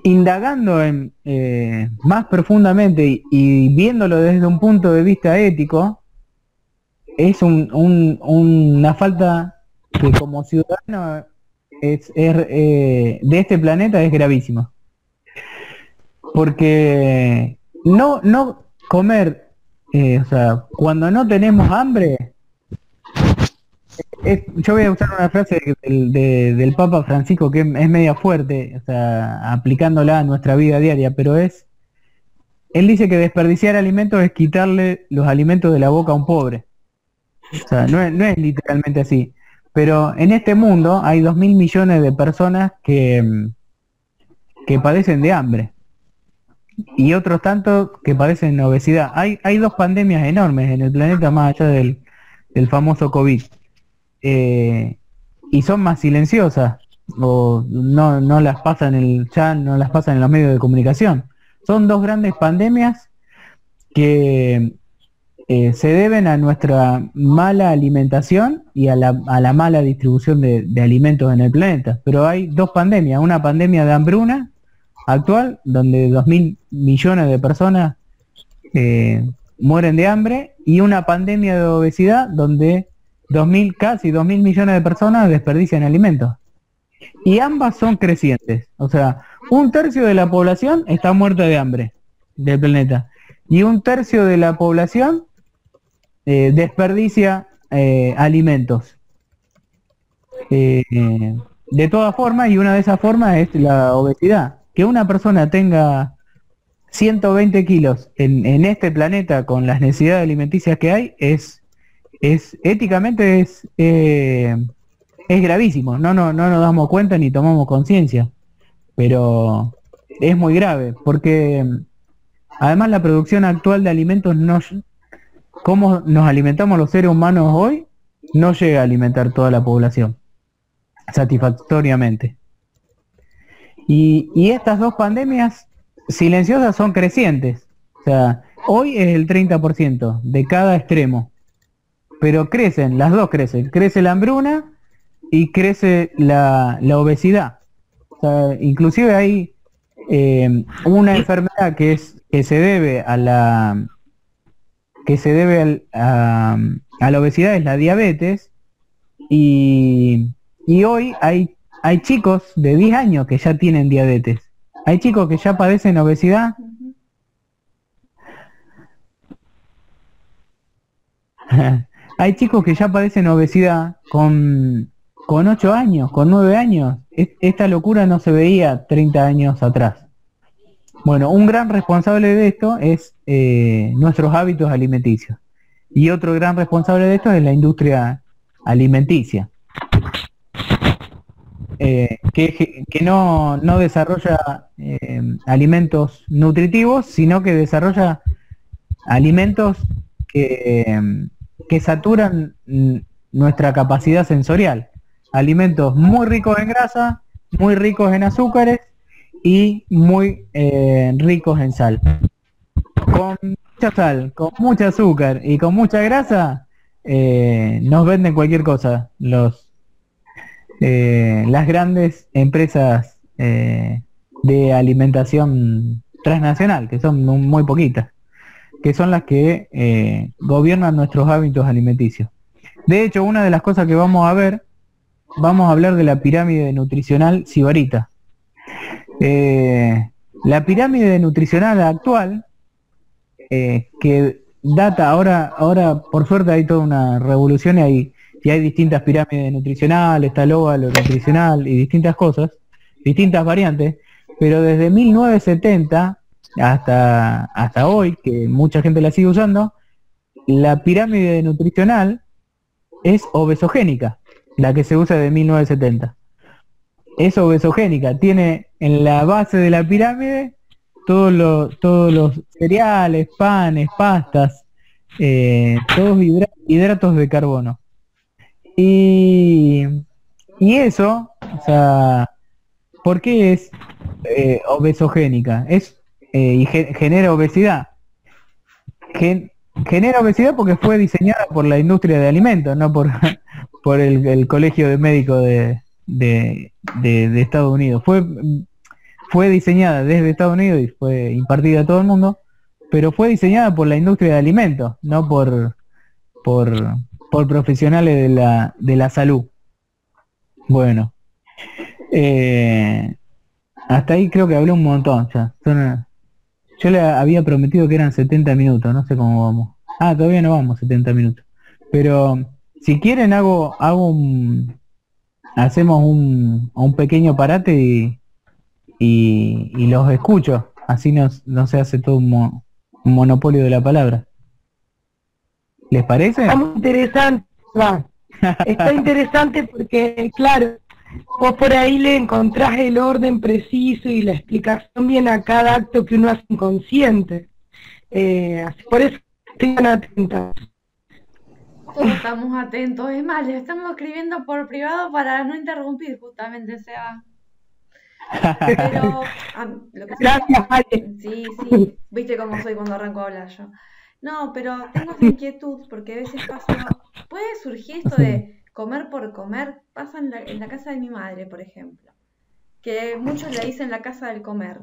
indagando en, eh, más profundamente y, viéndolo desde un punto de vista ético, es una falta que como ciudadano es, eh, de este planeta es gravísima. Porque no, no comer, eh, o sea, cuando no tenemos hambre, yo voy a usar una frase del, Papa Francisco que es, media fuerte, o sea, aplicándola a nuestra vida diaria, pero es, él dice que desperdiciar alimentos es quitarle los alimentos de la boca a un pobre. O sea, no es, literalmente así. Pero en este mundo hay dos mil millones de personas que, que padecen de hambre y otros tantos que padecen de obesidad. Hay, hay dos pandemias enormes en el planeta más allá del, del famoso COVID. Eh, y son más silenciosas o no, no las pasan el chat, no las pasan en los medios de comunicación. Son dos grandes pandemias que eh, se deben a nuestra mala alimentación y a la, a la mala distribución de, alimentos en el planeta. Pero hay dos pandemias, una pandemia de hambruna actual, donde dos mil millones de personas eh, mueren de hambre, y una pandemia de obesidad, donde 2000, casi 2.000 millones de personas desperdician alimentos. Y ambas son crecientes. O sea, un tercio de la población está muerta de hambre del planeta. Y un tercio de la población eh, desperdicia eh, alimentos. Eh, de todas formas, y una de esas formas es la obesidad. Que una persona tenga 120 kilos en, en este planeta con las necesidades alimenticias que hay es es éticamente es, eh, es gravísimo, no, no, no nos damos cuenta ni tomamos conciencia, pero es muy grave, porque además la producción actual de alimentos no, cómo nos alimentamos los seres humanos hoy, no llega a alimentar toda la población satisfactoriamente. Y, y estas dos pandemias silenciosas son crecientes. O sea, hoy es el 30% de cada extremo pero crecen, las dos crecen. Crece la hambruna y crece la, obesidad. inclusive hay eh, una enfermedad que es que se debe a la que se debe a, la obesidad es la diabetes y, y hoy hay hay chicos de 10 años que ya tienen diabetes. Hay chicos que ya padecen obesidad Hay chicos que ya padecen obesidad con, con 8 años, con 9 años. esta locura no se veía 30 años atrás. Bueno, un gran responsable de esto es eh, nuestros hábitos alimenticios. Y otro gran responsable de esto es la industria alimenticia, eh, que, no, desarrolla eh, alimentos nutritivos, sino que desarrolla alimentos que, que saturan nuestra capacidad sensorial. Alimentos muy ricos en grasa, muy ricos en azúcares y muy eh, ricos en sal. Con mucha sal, con mucho azúcar y con mucha grasa, eh, nos venden cualquier cosa los eh, las grandes empresas de alimentación transnacional, que son muy poquitas, que son las que gobiernan nuestros hábitos alimenticios. De hecho, una de las cosas que vamos a ver, vamos a hablar de la pirámide nutricional sibarita. Eh, la pirámide nutricional actual, eh, que data ahora, ahora por suerte hay toda una revolución y hay, y hay distintas pirámides nutricionales, está óvalo nutricional y distintas cosas, distintas variantes, pero desde 1970 hasta, hasta hoy, que mucha gente la sigue usando, la pirámide nutricional es obesogénica, la que se usa de 1970. Es obesogénica, tiene en la base de la pirámide todos los, todos los cereales, panes, pastas, eh, todos hidratos de carbono. Y, y eso, o sea, ¿por qué es eh, obesogénica? Es, eh, y genera obesidad genera obesidad porque fue diseñada por la industria de alimentos, no por, por el, colegio de médicos de, de, Estados Unidos. Fue, fue diseñada desde Estados Unidos y fue impartida a todo el mundo, pero fue diseñada por la industria de alimentos, no por, por, por profesionales de la, de la salud. Bueno, eh, hasta ahí creo que hablé un montón ya. Yo le había prometido que eran 70 minutos, no sé cómo vamos. Ah, todavía no vamos 70 minutos. Pero si quieren hago hago un hacemos un, un pequeño parate y, y, los escucho. Así no, no se hace todo un, monopolio de la palabra. ¿Les parece? Está muy interesante, Está interesante porque, claro, Vos por ahí le encontrás el orden preciso y la explicación bien a cada acto que uno hace inconsciente. Eh, por eso estén atentos. estamos atentos, es más, le estamos escribiendo por privado para no interrumpir justamente, Seba. Pero, lo que Gracias, Sí, sí, viste cómo soy cuando arranco a hablar yo. No, pero tengo esa inquietud porque a veces pasa, puede surgir esto de comer por comer pasa en la, casa de mi madre, por ejemplo, que muchos le dicen la casa del comer.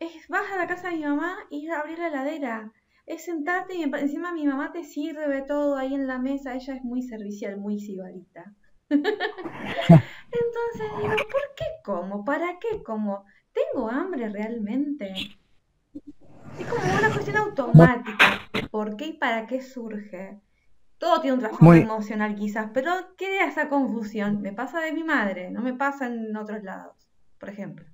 Es, vas a la casa de mi mamá y abrir la heladera. Es sentarte y encima mi mamá te sirve todo ahí en la mesa. Ella es muy servicial, muy sibarita. Entonces digo, ¿por qué como? ¿Para qué como? ¿Tengo hambre realmente? Es como una cuestión automática. ¿Por qué y para qué surge? Todo tiene un trasfondo emocional quizás, pero ¿qué esa confusión? Me pasa de mi madre, no me pasa en otros lados, por ejemplo.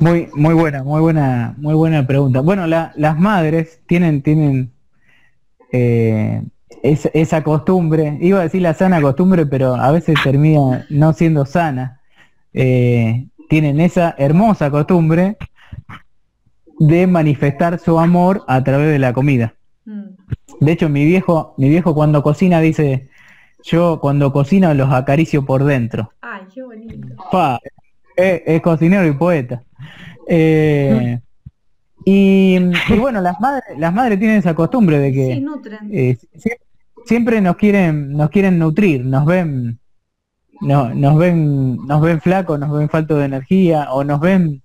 Muy, muy buena, muy buena, muy buena pregunta. Bueno, las madres tienen, tienen eh, esa costumbre, iba a decir la sana costumbre, pero a veces termina no siendo sana. Eh, tienen esa hermosa costumbre de manifestar su amor a través de la comida. Mm. De hecho, mi viejo, mi viejo cuando cocina dice, yo cuando cocino los acaricio por dentro. Ay, qué bonito. es, cocinero y poeta. Eh, y, bueno, las madres, las madres tienen esa costumbre de que eh, siempre nos quieren, nos quieren nutrir, nos ven, no, nos ven, nos ven flacos, nos ven falto de energía, o nos ven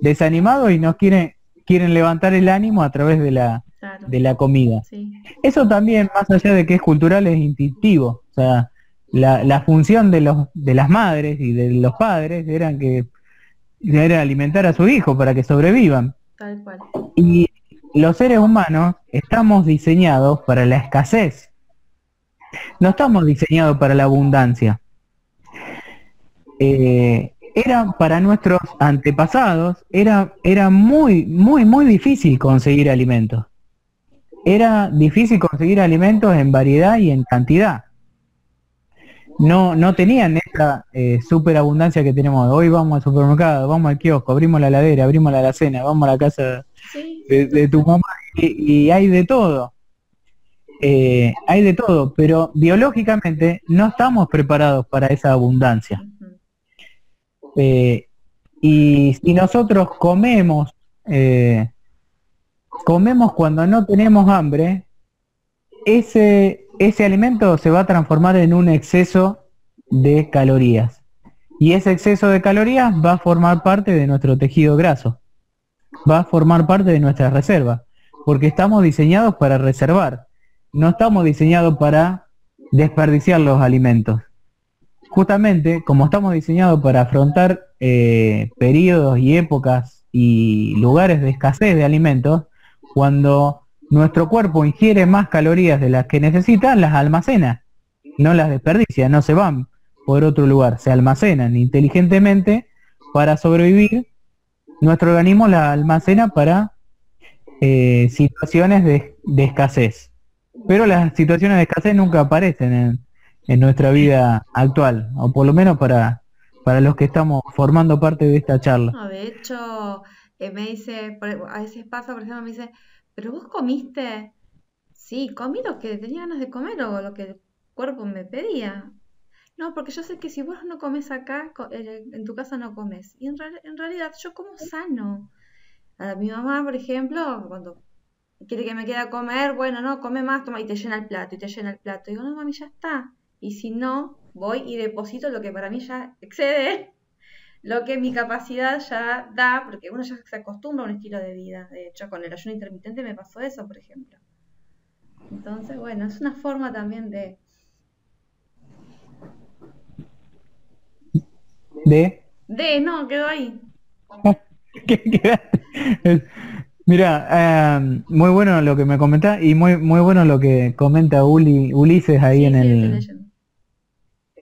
desanimados y nos quieren, quieren levantar el ánimo a través de la, de la comida. Eso también, más allá de que es cultural, es instintivo. O sea, la, la función de, los, de las madres y de los padres eran que era alimentar a su hijo para que sobrevivan. Y los seres humanos estamos diseñados para la escasez. No estamos diseñados para la abundancia. Eh, era para nuestros antepasados, era, era muy, muy, muy difícil conseguir alimentos era difícil conseguir alimentos en variedad y en cantidad. No, no tenían esta eh, superabundancia que tenemos. Hoy vamos al supermercado, vamos al kiosco, abrimos la heladera, abrimos la alacena, vamos a la casa de, tu mamá y, hay de todo. Eh, hay de todo, pero biológicamente no estamos preparados para esa abundancia. Eh, y si nosotros comemos, eh, comemos cuando no tenemos hambre, ese, ese alimento se va a transformar en un exceso de calorías. Y ese exceso de calorías va a formar parte de nuestro tejido graso. Va a formar parte de nuestra reserva. Porque estamos diseñados para reservar. No estamos diseñados para desperdiciar los alimentos justamente como estamos diseñados para afrontar eh, periodos y épocas y lugares de escasez de alimentos, cuando nuestro cuerpo ingiere más calorías de las que necesita, las almacena, no las desperdicia, no se van por otro lugar, se almacenan inteligentemente para sobrevivir. Nuestro organismo las almacena para eh, situaciones de, escasez. Pero las situaciones de escasez nunca aparecen en, nuestra vida actual, o por lo menos para, los que estamos formando parte de esta charla. De hecho, eh, me dice, a veces pasa, por ejemplo, me dice, pero vos comiste, sí, comí lo que tenía ganas de comer o lo que el cuerpo me pedía. No, porque yo sé que si vos no comes acá, eh, en tu casa no comes. Y en, en realidad yo como sano. A mi mamá, por ejemplo, cuando quiere que me quede a comer, bueno, no, come más, toma, y te llena el plato, y te llena el plato. Y digo, no, mami, ya está y si no, voy y deposito lo que para mí ya excede lo que mi capacidad ya da, porque uno ya se acostumbra a un estilo de vida. De hecho, con el ayuno intermitente me pasó eso, por ejemplo. Entonces, bueno, es una forma también de... ¿De? De, no, quedó ahí. Mira, em, muy bueno lo que me comenta y muy muy bueno lo que comenta Uli, Ulises ahí en el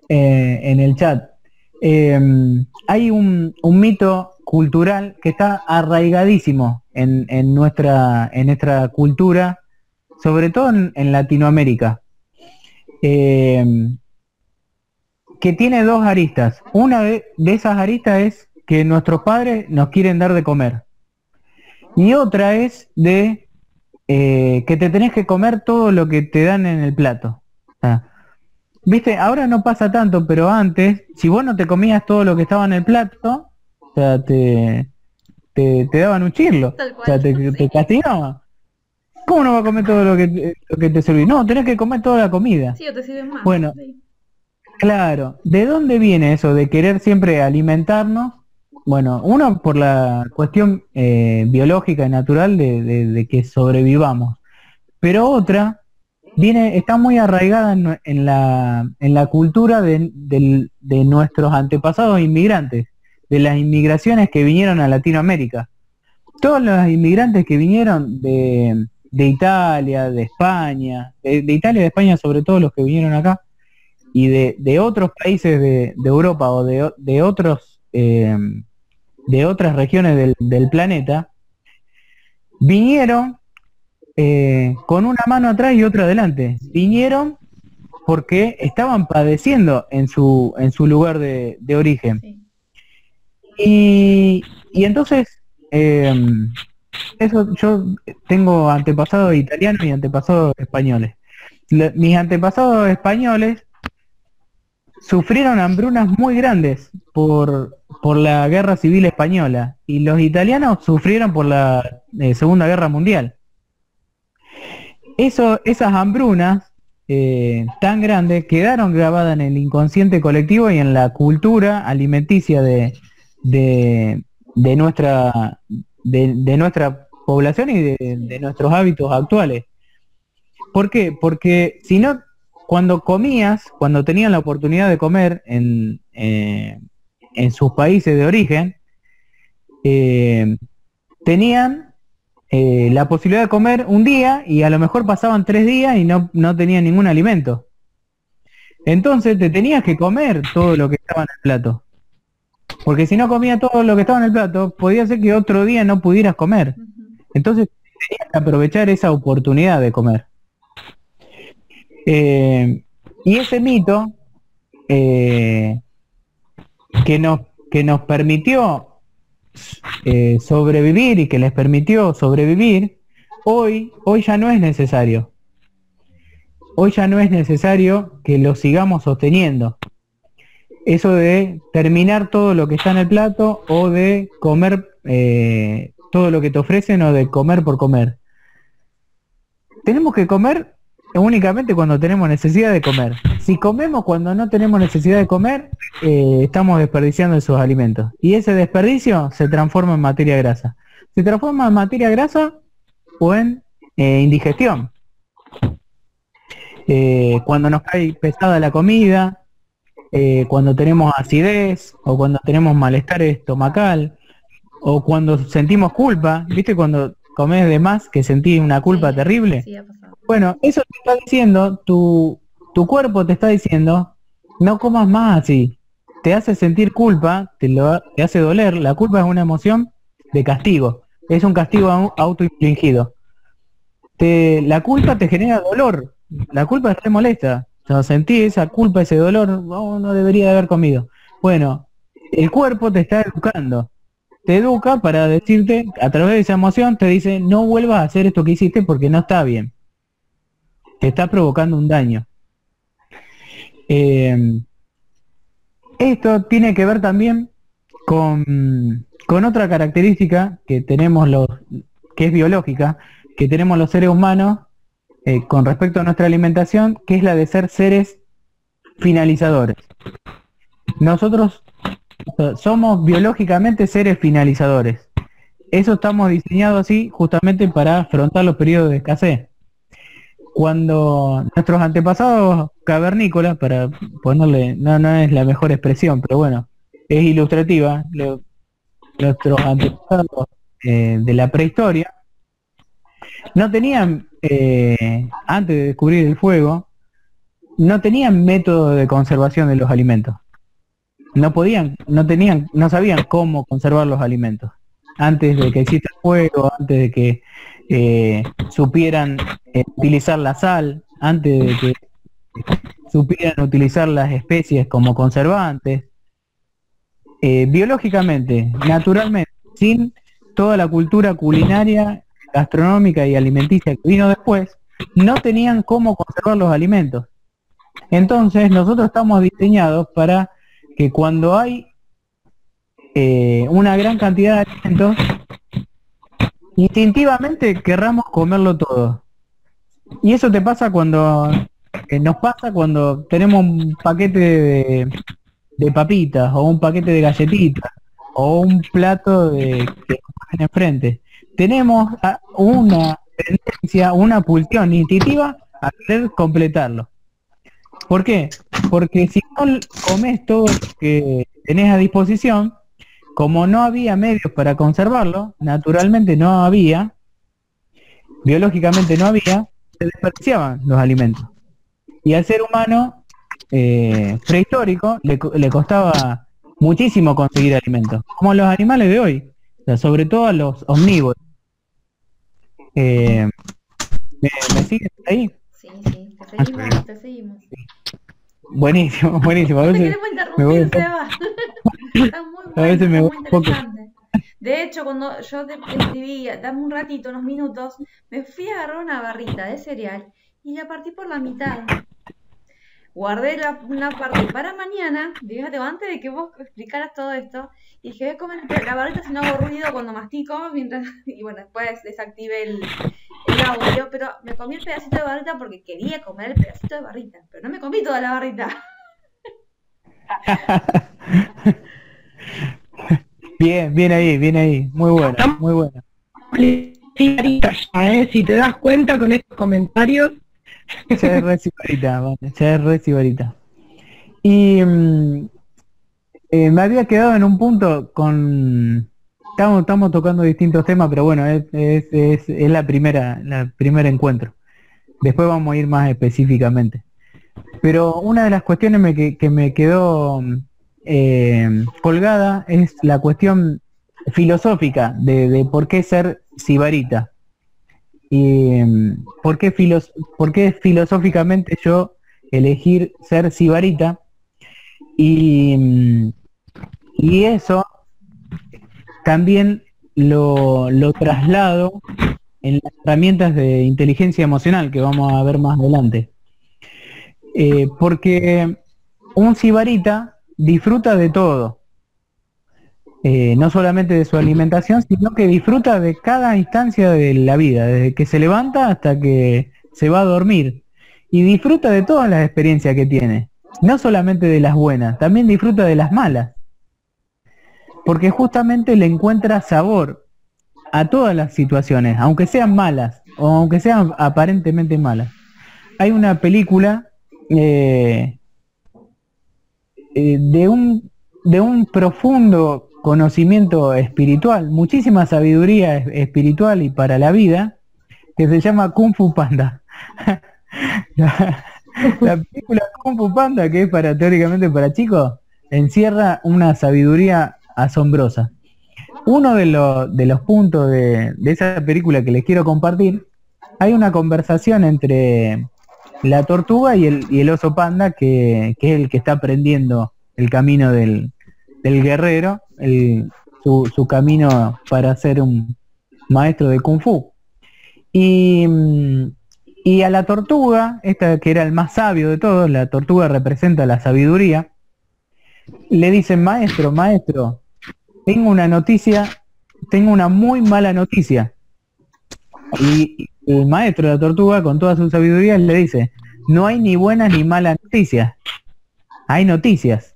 eh, en el chat. Em, hay un, mito cultural que está arraigadísimo en, nuestra, en nuestra cultura, sobre todo en, Latinoamérica, em, que tiene dos aristas. Una de, esas aristas es que nuestros padres nos quieren dar de comer. Y otra es de eh, que te tenés que comer todo lo que te dan en el plato. Viste, ahora no pasa tanto, pero antes, si vos no te comías todo lo que estaba en el plato, o sea, te, te, daban un chirlo. O sea, te, te castigaban. ¿Cómo no va a comer todo lo que, te, lo que te serví? No, tenés que comer toda la comida. Sí, o te sirven más. Bueno, claro. ¿De dónde viene eso de querer siempre alimentarnos? Bueno, uno por la cuestión eh, biológica y natural de, de que sobrevivamos. Pero otra viene, está muy arraigada en, la, cultura de, nuestros antepasados inmigrantes, de las inmigraciones que vinieron a Latinoamérica. Todos los inmigrantes que vinieron de, Italia, de España, de, Italia y de España sobre todo los que vinieron acá, y de, otros países de, Europa o de, otros eh, de otras regiones del planeta, vinieron eh, con una mano atrás y otra adelante. Vinieron porque estaban padeciendo en su, en su lugar de, origen. Y, entonces, em, eso yo tengo antepasados italianos y antepasados españoles. mis antepasados españoles sufrieron hambrunas muy grandes por, por la guerra civil española y los italianos sufrieron por la eh, Segunda Guerra Mundial esas hambrunas eh, tan grandes quedaron grabadas en el inconsciente colectivo y en la cultura alimenticia de, de, nuestra, de, nuestra población y de, nuestros hábitos actuales. ¿Por qué? Porque si no, cuando comías, cuando tenían la oportunidad de comer en, eh, en sus países de origen, eh, tenían eh, la posibilidad de comer un día y a lo mejor pasaban tres días y no, no tenían ningún alimento. Entonces te tenías que comer todo lo que estaba en el plato. Porque si no comía todo lo que estaba en el plato, podía ser que otro día no pudieras comer. Entonces aprovechar esa oportunidad de comer. Eh, y ese mito eh, que, nos, que nos permitió eh, sobrevivir y que les permitió sobrevivir, hoy, hoy ya no es necesario. Hoy ya no es necesario que lo sigamos sosteniendo. Eso de terminar todo lo que está en el plato o de comer todo lo que te ofrecen o de comer por comer. Tenemos que comer únicamente cuando tenemos necesidad de comer. Si comemos cuando no tenemos necesidad de comer, eh, estamos desperdiciando esos alimentos. Y ese desperdicio se transforma en materia grasa. Se transforma en materia grasa o en eh, indigestión. Eh, cuando nos cae pesada la comida, cuando tenemos acidez o cuando tenemos malestar estomacal o cuando sentimos culpa, ¿viste? Cuando comes de más que sentís una culpa terrible. Bueno, eso te está diciendo, tu, tu cuerpo te está diciendo, no comas más así. Te hace sentir culpa, te, lo, te hace doler. La culpa es una emoción de castigo. Es un castigo autoinfligido. La culpa te genera dolor. La culpa te molesta. O sentí esa culpa, ese dolor, oh, no debería de haber comido. Bueno, el cuerpo te está educando. Te educa para decirte, a través de esa emoción, te dice, no vuelvas a hacer esto que hiciste porque no está bien te está provocando un daño. Eh, esto tiene que ver también con, con, otra característica que tenemos los, que es biológica, que tenemos los seres humanos eh, con respecto a nuestra alimentación, que es la de ser seres finalizadores. Nosotros somos biológicamente seres finalizadores. Eso estamos diseñados así justamente para afrontar los periodos de escasez cuando nuestros antepasados cavernícolas, para ponerle, no, es la mejor expresión, pero bueno, es ilustrativa, nuestros antepasados eh, de la prehistoria, no tenían, eh, antes de descubrir el fuego, no tenían método de conservación de los alimentos. No podían, no tenían, no sabían cómo conservar los alimentos. Antes de que exista el fuego, antes de que eh, supieran eh, utilizar la sal, antes de que supieran utilizar las especies como conservantes. Eh, biológicamente, naturalmente, sin toda la cultura culinaria, gastronómica y alimenticia que vino después, no tenían cómo conservar los alimentos. Entonces, nosotros estamos diseñados para que cuando hay una gran cantidad de alimentos, instintivamente querramos comerlo todo. Y eso te pasa cuando, eh, nos pasa cuando tenemos un paquete de, de, papitas o un paquete de galletitas o un plato de que en enfrente. Tenemos una tendencia, una pulsión instintiva a querer completarlo. ¿Por qué? Porque si no comes todo lo que tenés a disposición, como no había medios para conservarlo, naturalmente no había, biológicamente no había, se desperdiciaban los alimentos. Y al ser humano eh, prehistórico le, costaba muchísimo conseguir alimentos, como los animales de hoy, sobre todo a los omnívoros. Eh, ¿me, sigues ahí? Sí, sí, te seguimos, te seguimos. Buenísimo, buenísimo. A veces me voy Está muy bueno, muy interesante. De hecho, cuando yo te escribí, dame un ratito, unos minutos, me fui a agarrar una barrita de cereal y la partí por la mitad. Guardé la, una parte para mañana, fíjate, antes de que vos explicaras todo esto, y dije, voy a comer la barrita si no hago ruido cuando mastico, mientras, y bueno, después desactivé el, el audio, pero me comí el pedacito de barrita porque quería comer el pedacito de barrita, pero no me comí toda la barrita. Bien, bien ahí, bien ahí. Muy bueno, muy bueno. ¿eh? Si te das cuenta con estos comentarios. Se es re se es re Y mm, eh, me había quedado en un punto con... Estamos, estamos tocando distintos temas, pero bueno, es, es, es, la primera, la primer encuentro. Después vamos a ir más específicamente. Pero una de las cuestiones que, que me quedó eh, colgada es la cuestión filosófica de, por qué ser sibarita. y mm, ¿por qué, filos por qué filosóficamente yo elegir ser sibarita? Y, mm, y eso también lo, lo traslado en las herramientas de inteligencia emocional que vamos a ver más adelante. Eh, porque un sibarita disfruta de todo. Eh, no solamente de su alimentación, sino que disfruta de cada instancia de la vida, desde que se levanta hasta que se va a dormir. Y disfruta de todas las experiencias que tiene, no solamente de las buenas, también disfruta de las malas. Porque justamente le encuentra sabor a todas las situaciones, aunque sean malas o aunque sean aparentemente malas. Hay una película eh, eh, de, un, de un profundo conocimiento espiritual, muchísima sabiduría espiritual y para la vida, que se llama Kung Fu Panda. la, película Kung Fu Panda, que es para teóricamente para chicos, encierra una sabiduría asombrosa. Uno de, de los puntos de, esa película que les quiero compartir, hay una conversación entre la tortuga y el, y el oso panda, que, que, es el que está aprendiendo el camino del, del guerrero, el, su, su, camino para ser un maestro de kung fu. Y, y a la tortuga, esta que era el más sabio de todos, la tortuga representa la sabiduría, le dicen, maestro, maestro, tengo una noticia, tengo una muy mala noticia. Y el maestro de la tortuga, con toda su sabiduría, le dice, no hay ni buenas ni malas noticias, hay noticias.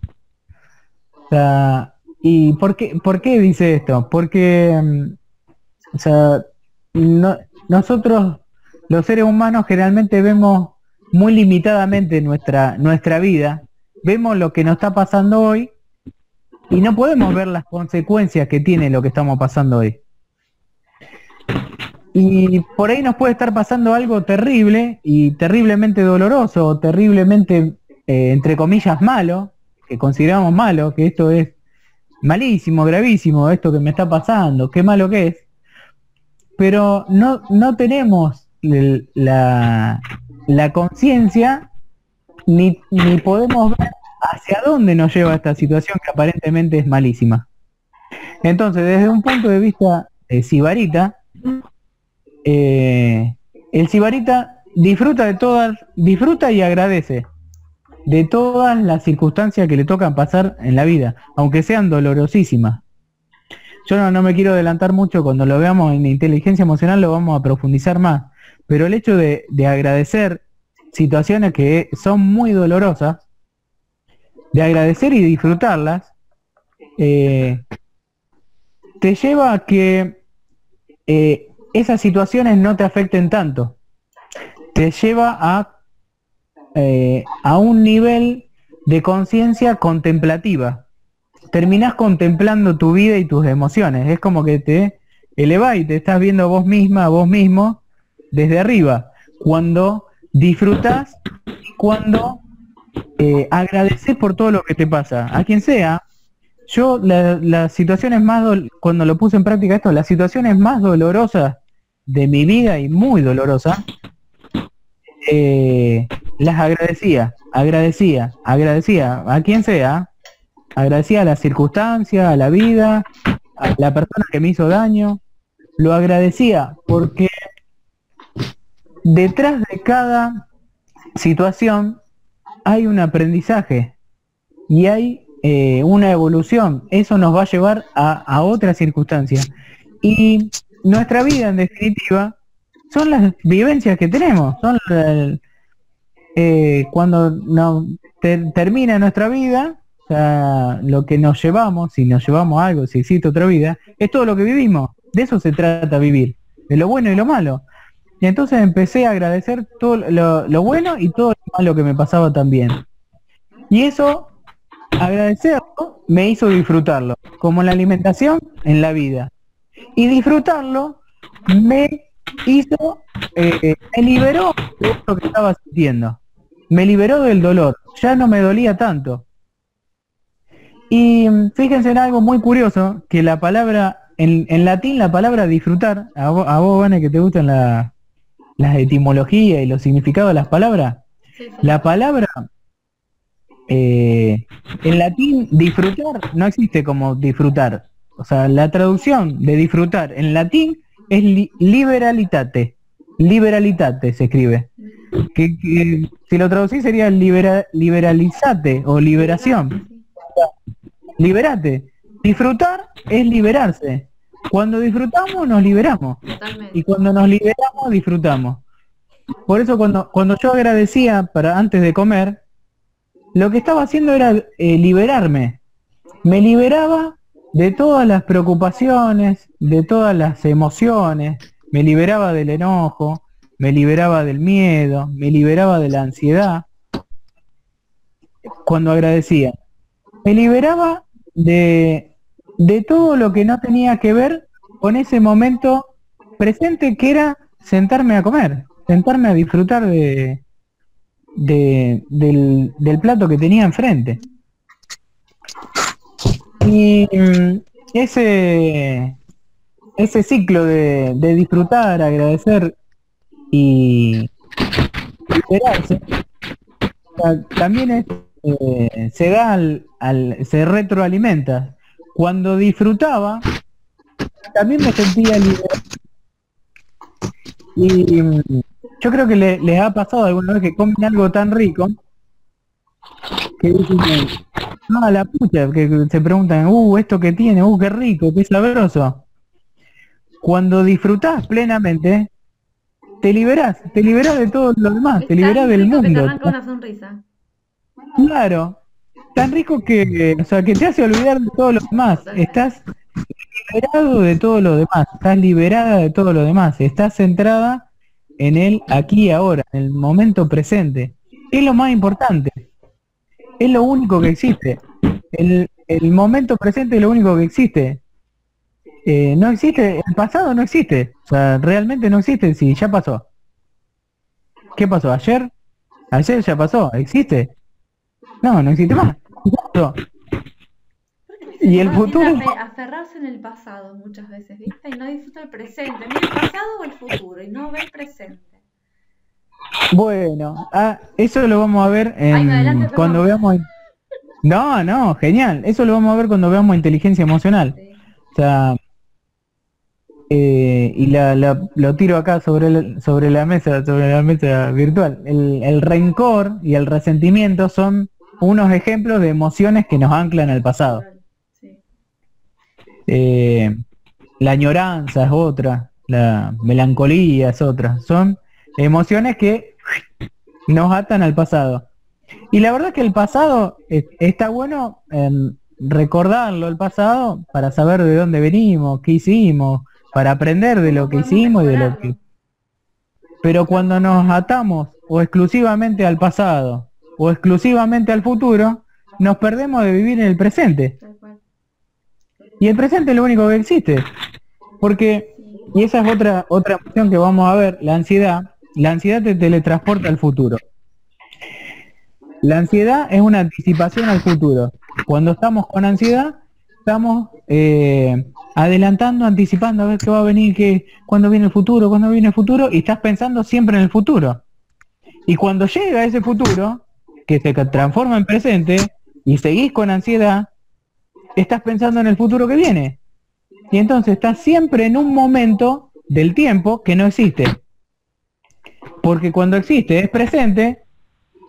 O sea, ¿y por qué, por qué dice esto? Porque, mm, o sea, nosotros, los seres humanos, generalmente vemos muy limitadamente nuestra, nuestra vida, vemos lo que nos está pasando hoy y no podemos ver las consecuencias que tiene lo que estamos pasando hoy. Y por ahí nos puede estar pasando algo terrible y terriblemente doloroso, terriblemente, eh, entre comillas, malo, que consideramos malo, que esto es malísimo, gravísimo, esto que me está pasando, qué malo que es. Pero no, no tenemos la, la conciencia ni, ni podemos ver hacia dónde nos lleva esta situación que aparentemente es malísima. Entonces, desde un punto de vista sibarita, eh, el sibarita disfruta de todas, disfruta y agradece de todas las circunstancias que le tocan pasar en la vida, aunque sean dolorosísimas. Yo no, me quiero adelantar mucho, cuando lo veamos en inteligencia emocional lo vamos a profundizar más, pero el hecho de agradecer situaciones que son muy dolorosas, de agradecer y disfrutarlas, eh, te lleva a que eh, esas situaciones no te afecten tanto. Te lleva a, eh, a un nivel de conciencia contemplativa. Terminás contemplando tu vida y tus emociones. Es como que te elevás y te estás viendo vos misma, vos mismo, desde arriba. Cuando disfrutas y cuando eh, agradecer por todo lo que te pasa, a quien sea. Yo las situaciones más, cuando lo puse en práctica esto, las situaciones más dolorosas de mi vida y muy dolorosas, eh, las agradecía, agradecía, agradecía, a quien sea, agradecía a la circunstancia, a la vida, a la persona que me hizo daño, lo agradecía porque detrás de cada situación hay un aprendizaje y hay eh, una evolución. Eso nos va a llevar a, a otras circunstancias. Y nuestra vida, en definitiva, son las vivencias que tenemos. Son eh, cuando no, termina nuestra vida, lo que nos llevamos, si nos llevamos algo, si existe otra vida, es todo lo que vivimos. De eso se trata vivir, de lo bueno y lo malo. Y entonces empecé a agradecer todo lo, bueno y todo lo malo que me pasaba también. Y eso, agradecerlo, me hizo disfrutarlo, como la alimentación en la vida. Y disfrutarlo me hizo, eh, me liberó de esto que estaba sintiendo. Me liberó del dolor. Ya no me dolía tanto. Y fíjense en algo muy curioso, que la palabra, en, latín la palabra disfrutar, a vos, a vos Vane, que te gustan la, las etimologías y los significados de las palabras, la palabra eh, en latín disfrutar no existe como disfrutar. O sea, la traducción de disfrutar en latín es liberalitate. Liberalitate se escribe. Que, si lo traducís sería liberalizate o liberación. Liberate. Disfrutar es liberarse. Cuando disfrutamos nos liberamos. Y cuando nos liberamos disfrutamos. Por eso cuando, cuando yo agradecía para antes de comer, lo que estaba haciendo era eh, liberarme. Me liberaba de todas las preocupaciones, de todas las emociones, me liberaba del enojo, me liberaba del miedo, me liberaba de la ansiedad. Cuando agradecía, me liberaba de, de todo lo que no tenía que ver con ese momento presente que era sentarme a comer, sentarme a disfrutar de, del, plato que tenía enfrente. Y mm, ese, ese ciclo de, disfrutar, agradecer y esperarse, también eh, se da al, se retroalimenta. Cuando disfrutaba, también me sentía libre. Y mm, yo creo que les ha pasado alguna vez que comen algo tan rico que dicen, no, la pucha, que se preguntan, uh, esto que tiene, uh, qué rico, qué sabroso. Cuando disfrutás plenamente, te liberás, te liberás de todo lo demás, te liberás del mundo. Claro, tan rico que, o sea, que te hace olvidar de todo lo demás. Estás liberado de todo lo demás, estás liberada de todo lo demás, estás centrada en el aquí y ahora, en el momento presente. Es lo más importante es lo único que existe. El, momento presente es lo único que existe. Eh, no existe, el pasado no existe. O sea, realmente no existe si ya pasó. ¿Qué pasó? ¿Ayer? Ayer ya pasó, ¿existe? No, no existe más. Y el futuro... Aferrarse en el pasado muchas veces, ¿viste? Y no disfruta el presente, ni el pasado o el futuro, y no ve el presente. Bueno, ah, eso lo vamos a ver en, cuando veamos... No, no, genial. Eso lo vamos a ver cuando veamos inteligencia emocional. O sea, eh, y la, lo tiro acá sobre, sobre la mesa, sobre la mesa virtual. El, el, rencor y el resentimiento son unos ejemplos de emociones que nos anclan al pasado. Eh, la añoranza es otra, la melancolía es otra. Son Emociones que nos atan al pasado. Y la verdad que el pasado está bueno en recordarlo, el pasado, para saber de dónde venimos, qué hicimos, para aprender de lo que hicimos y de lo que... Pero cuando nos atamos o exclusivamente al pasado o exclusivamente al futuro, nos perdemos de vivir en el presente. Y el presente es lo único que existe. Porque, y esa es otra, otra opción que vamos a ver, la ansiedad, la ansiedad te teletransporta al futuro. La ansiedad es una anticipación al futuro. Cuando estamos con ansiedad, estamos eh, adelantando, anticipando a ver qué va a venir, qué, cuándo viene el futuro, cuándo viene el futuro, y estás pensando siempre en el futuro. Y cuando llega ese futuro, que se transforma en presente, y seguís con ansiedad, estás pensando en el futuro que viene. Y entonces estás siempre en un momento del tiempo que no existe. Porque cuando existe es presente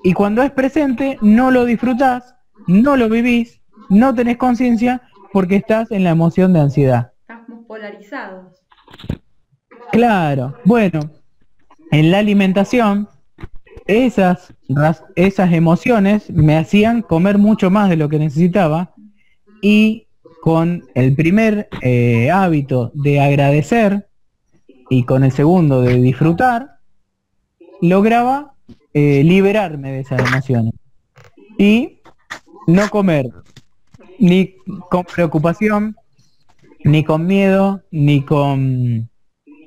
y cuando es presente no lo disfrutás, no lo vivís, no tenés conciencia porque estás en la emoción de ansiedad. Estamos polarizados. Claro, bueno, en la alimentación esas, esas emociones me hacían comer mucho más de lo que necesitaba y con el primer eh, hábito de agradecer y con el segundo de disfrutar, lograba eh, liberarme de esas emociones y no comer ni con preocupación, ni con miedo, ni con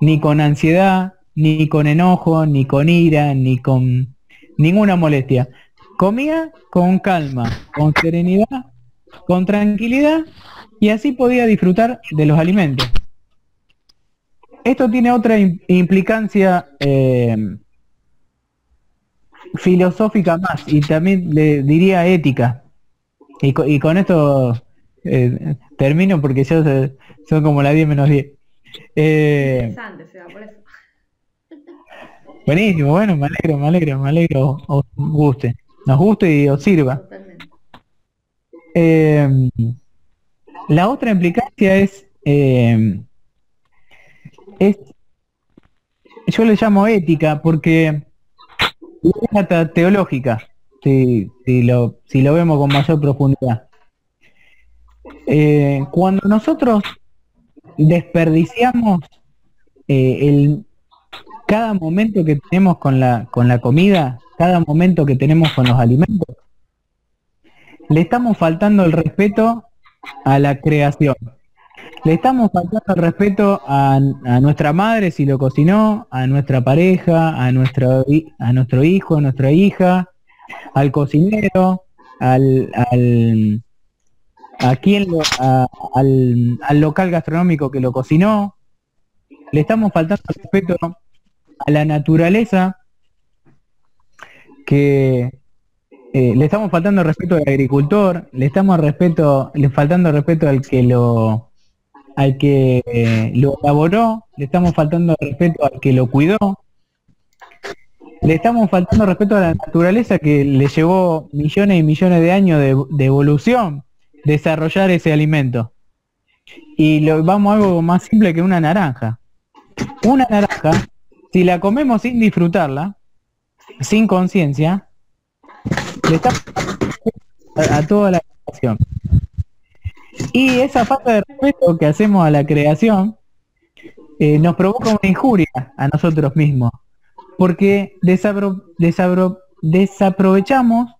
ni con ansiedad, ni con enojo, ni con ira, ni con ninguna molestia. Comía con calma, con serenidad, con tranquilidad y así podía disfrutar de los alimentos. esto tiene otra implicancia eh, filosófica más y también le diría ética. Y, con esto eh, termino porque ya son como las 10 menos 10. Eh, buenísimo, bueno, me alegro, me alegro, me alegro, os guste, nos guste y os sirva. Eh, la otra implicancia es, eh, es, yo le llamo ética porque es teológica, si, lo, si lo vemos con mayor profundidad. Eh, cuando nosotros desperdiciamos el, cada momento que tenemos con la, con la comida, cada momento que tenemos con los alimentos, le estamos faltando el respeto a la creación. Le estamos faltando el respeto a, nuestra madre si lo cocinó, a nuestra pareja, a nuestro, a nuestro hijo, a nuestra hija, al cocinero, al, al a quien al, al local gastronómico que lo cocinó. Le estamos faltando el respeto a la naturaleza que eh, le estamos faltando respeto al agricultor, le estamos respeto, le faltando respeto al que lo al que eh, lo elaboró, le estamos faltando respeto al que lo cuidó, le estamos faltando respeto a la naturaleza que le llevó millones y millones de años de, de evolución desarrollar ese alimento. Y lo vamos a algo más simple que una naranja. Una naranja, si la comemos sin disfrutarla, sin conciencia, le estamos a, toda la creación. Y esa falta de respeto que hacemos a la creación eh, nos provoca una injuria a nosotros mismos, porque desaprovechamos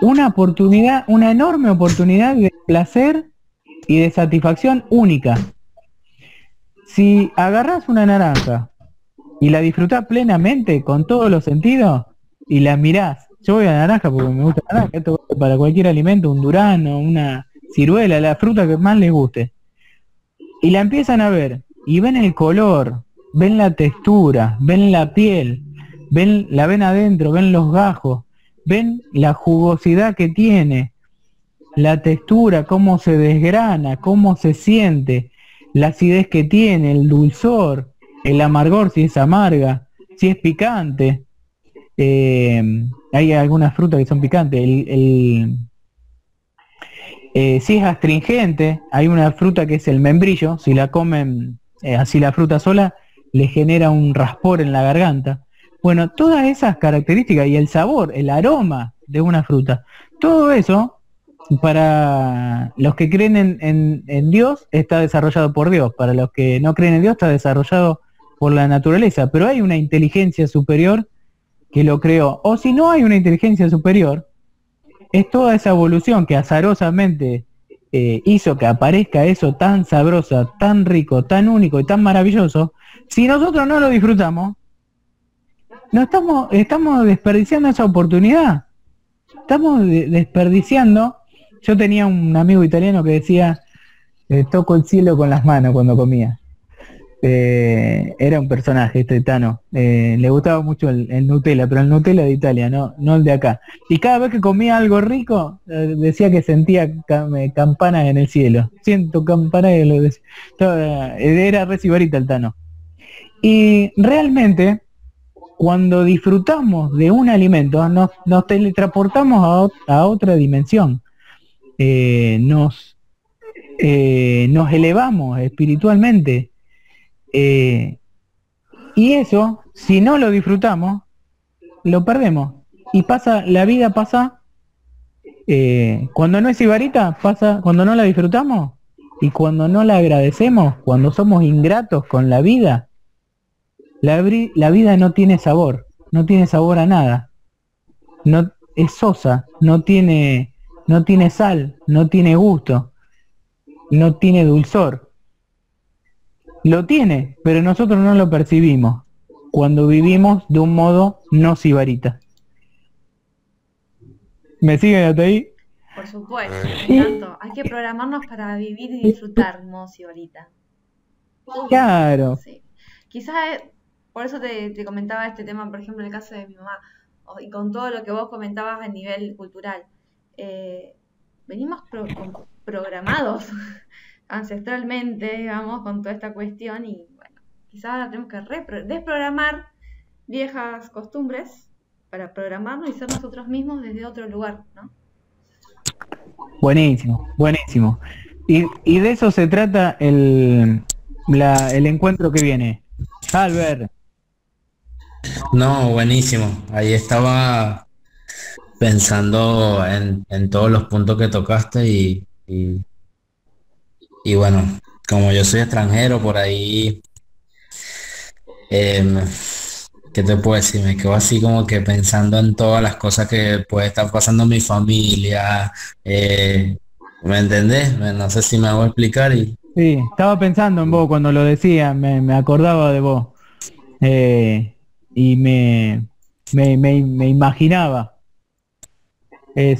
una oportunidad, una enorme oportunidad de placer y de satisfacción única. Si agarras una naranja y la disfrutás plenamente con todos los sentidos y la mirás yo voy a naranja porque me gusta naranja. Esto para cualquier alimento, un durano, una ciruela, la fruta que más les guste. Y la empiezan a ver y ven el color, ven la textura, ven la piel, ven la ven adentro, ven los gajos, ven la jugosidad que tiene, la textura, cómo se desgrana, cómo se siente, la acidez que tiene, el dulzor, el amargor si es amarga, si es picante. Eh, hay algunas frutas que son picantes. El, eh, si es astringente, hay una fruta que es el membrillo, si la comen eh, así la fruta sola, le genera un raspor en la garganta. Bueno, todas esas características y el sabor, el aroma de una fruta, todo eso, para los que creen en, en Dios, está desarrollado por Dios. Para los que no creen en Dios, está desarrollado por la naturaleza. Pero hay una inteligencia superior que lo creó. O si no hay una inteligencia superior, es toda esa evolución que azarosamente eh, hizo que aparezca eso tan sabroso, tan rico, tan único y tan maravilloso. Si nosotros no lo disfrutamos, no estamos, estamos desperdiciando esa oportunidad. Estamos desperdiciando. Yo tenía un amigo italiano que decía, eh, toco el cielo con las manos cuando comía. Eh, era un personaje, este Tano. Eh, le gustaba mucho el, Nutella, pero el Nutella de Italia, no, no el de acá. Y cada vez que comía algo rico, eh, decía que sentía campanas en el cielo. Siento campanas Era recibarita el Tano. Y realmente, cuando disfrutamos de un alimento, nos, nos teletransportamos a, otra dimensión. nos elevamos espiritualmente eh, y eso, si no lo disfrutamos, lo perdemos. Y pasa, la vida pasa, eh, cuando no es ibarita, pasa, cuando no la disfrutamos y cuando no la agradecemos, cuando somos ingratos con la vida, la, la vida no tiene sabor, no tiene sabor a nada. No, es sosa, no tiene, no tiene sal, no tiene gusto, no tiene dulzor. Lo tiene, pero nosotros no lo percibimos cuando vivimos de un modo no sibarita. ¿Me siguen hasta ahí? Por supuesto, tanto. Hay que programarnos para vivir y disfrutar modo sibarita. Claro. Quizás eh, por eso te, comentaba este tema, por ejemplo, en el caso de mi mamá, y con todo lo que vos comentabas a nivel cultural. Eh, venimos programados ancestralmente, digamos, con toda esta cuestión y bueno, quizás ahora tenemos que desprogramar viejas costumbres para programarnos y ser nosotros mismos desde otro lugar, ¿no? Buenísimo, buenísimo. Y, y de eso se trata el, el encuentro que viene. Albert. No, buenísimo. Ahí estaba pensando en, todos los puntos que tocaste y, y, bueno, como yo soy extranjero por ahí, eh, ¿qué te puedo decir? Me quedo así como que pensando en todas las cosas que puede estar pasando en mi familia. Eh, ¿Me entendés? No sé si me hago explicar y... Sí, estaba pensando en vos cuando lo decía, me, acordaba de vos. Eh, y me, me, me, imaginaba.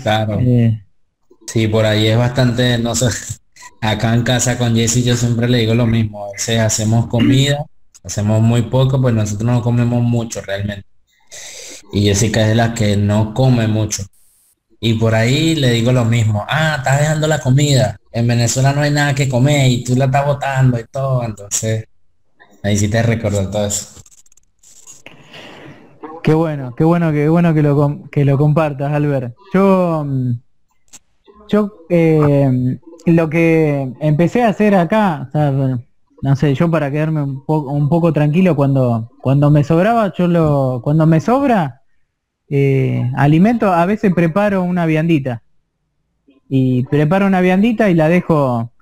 claro. Eh, sí, por ahí es bastante, no sé, acá en casa con Jessy yo siempre le digo lo mismo, a veces hacemos comida hacemos muy poco, pues nosotros no comemos mucho realmente. Y Jessica es de la que no come mucho. Y por ahí le digo lo mismo, ah, estás dejando la comida. En Venezuela no hay nada que comer y tú la estás botando y todo. Entonces, ahí sí te recuerdo todo eso. Qué bueno, qué bueno, qué bueno que lo, que lo compartas, Albert. Yo, mm, yo eh, lo que empecé a hacer acá, no sé, yo para quedarme un poco, un poco tranquilo cuando, cuando me sobraba, yo lo, cuando me sobra eh, alimento, a veces preparo una viandita. Y preparo una viandita y la dejo,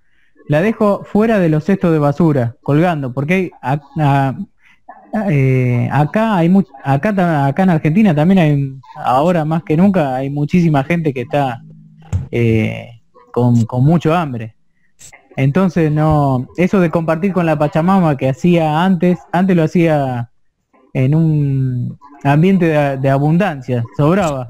la dejo fuera de los cestos de basura, colgando, porque eh, acá hay much, acá, acá en Argentina también hay, ahora más que nunca, hay muchísima gente que está eh, con, mucho hambre. Entonces no, eso de compartir con la Pachamama que hacía antes, antes lo hacía en un ambiente de, abundancia, sobraba.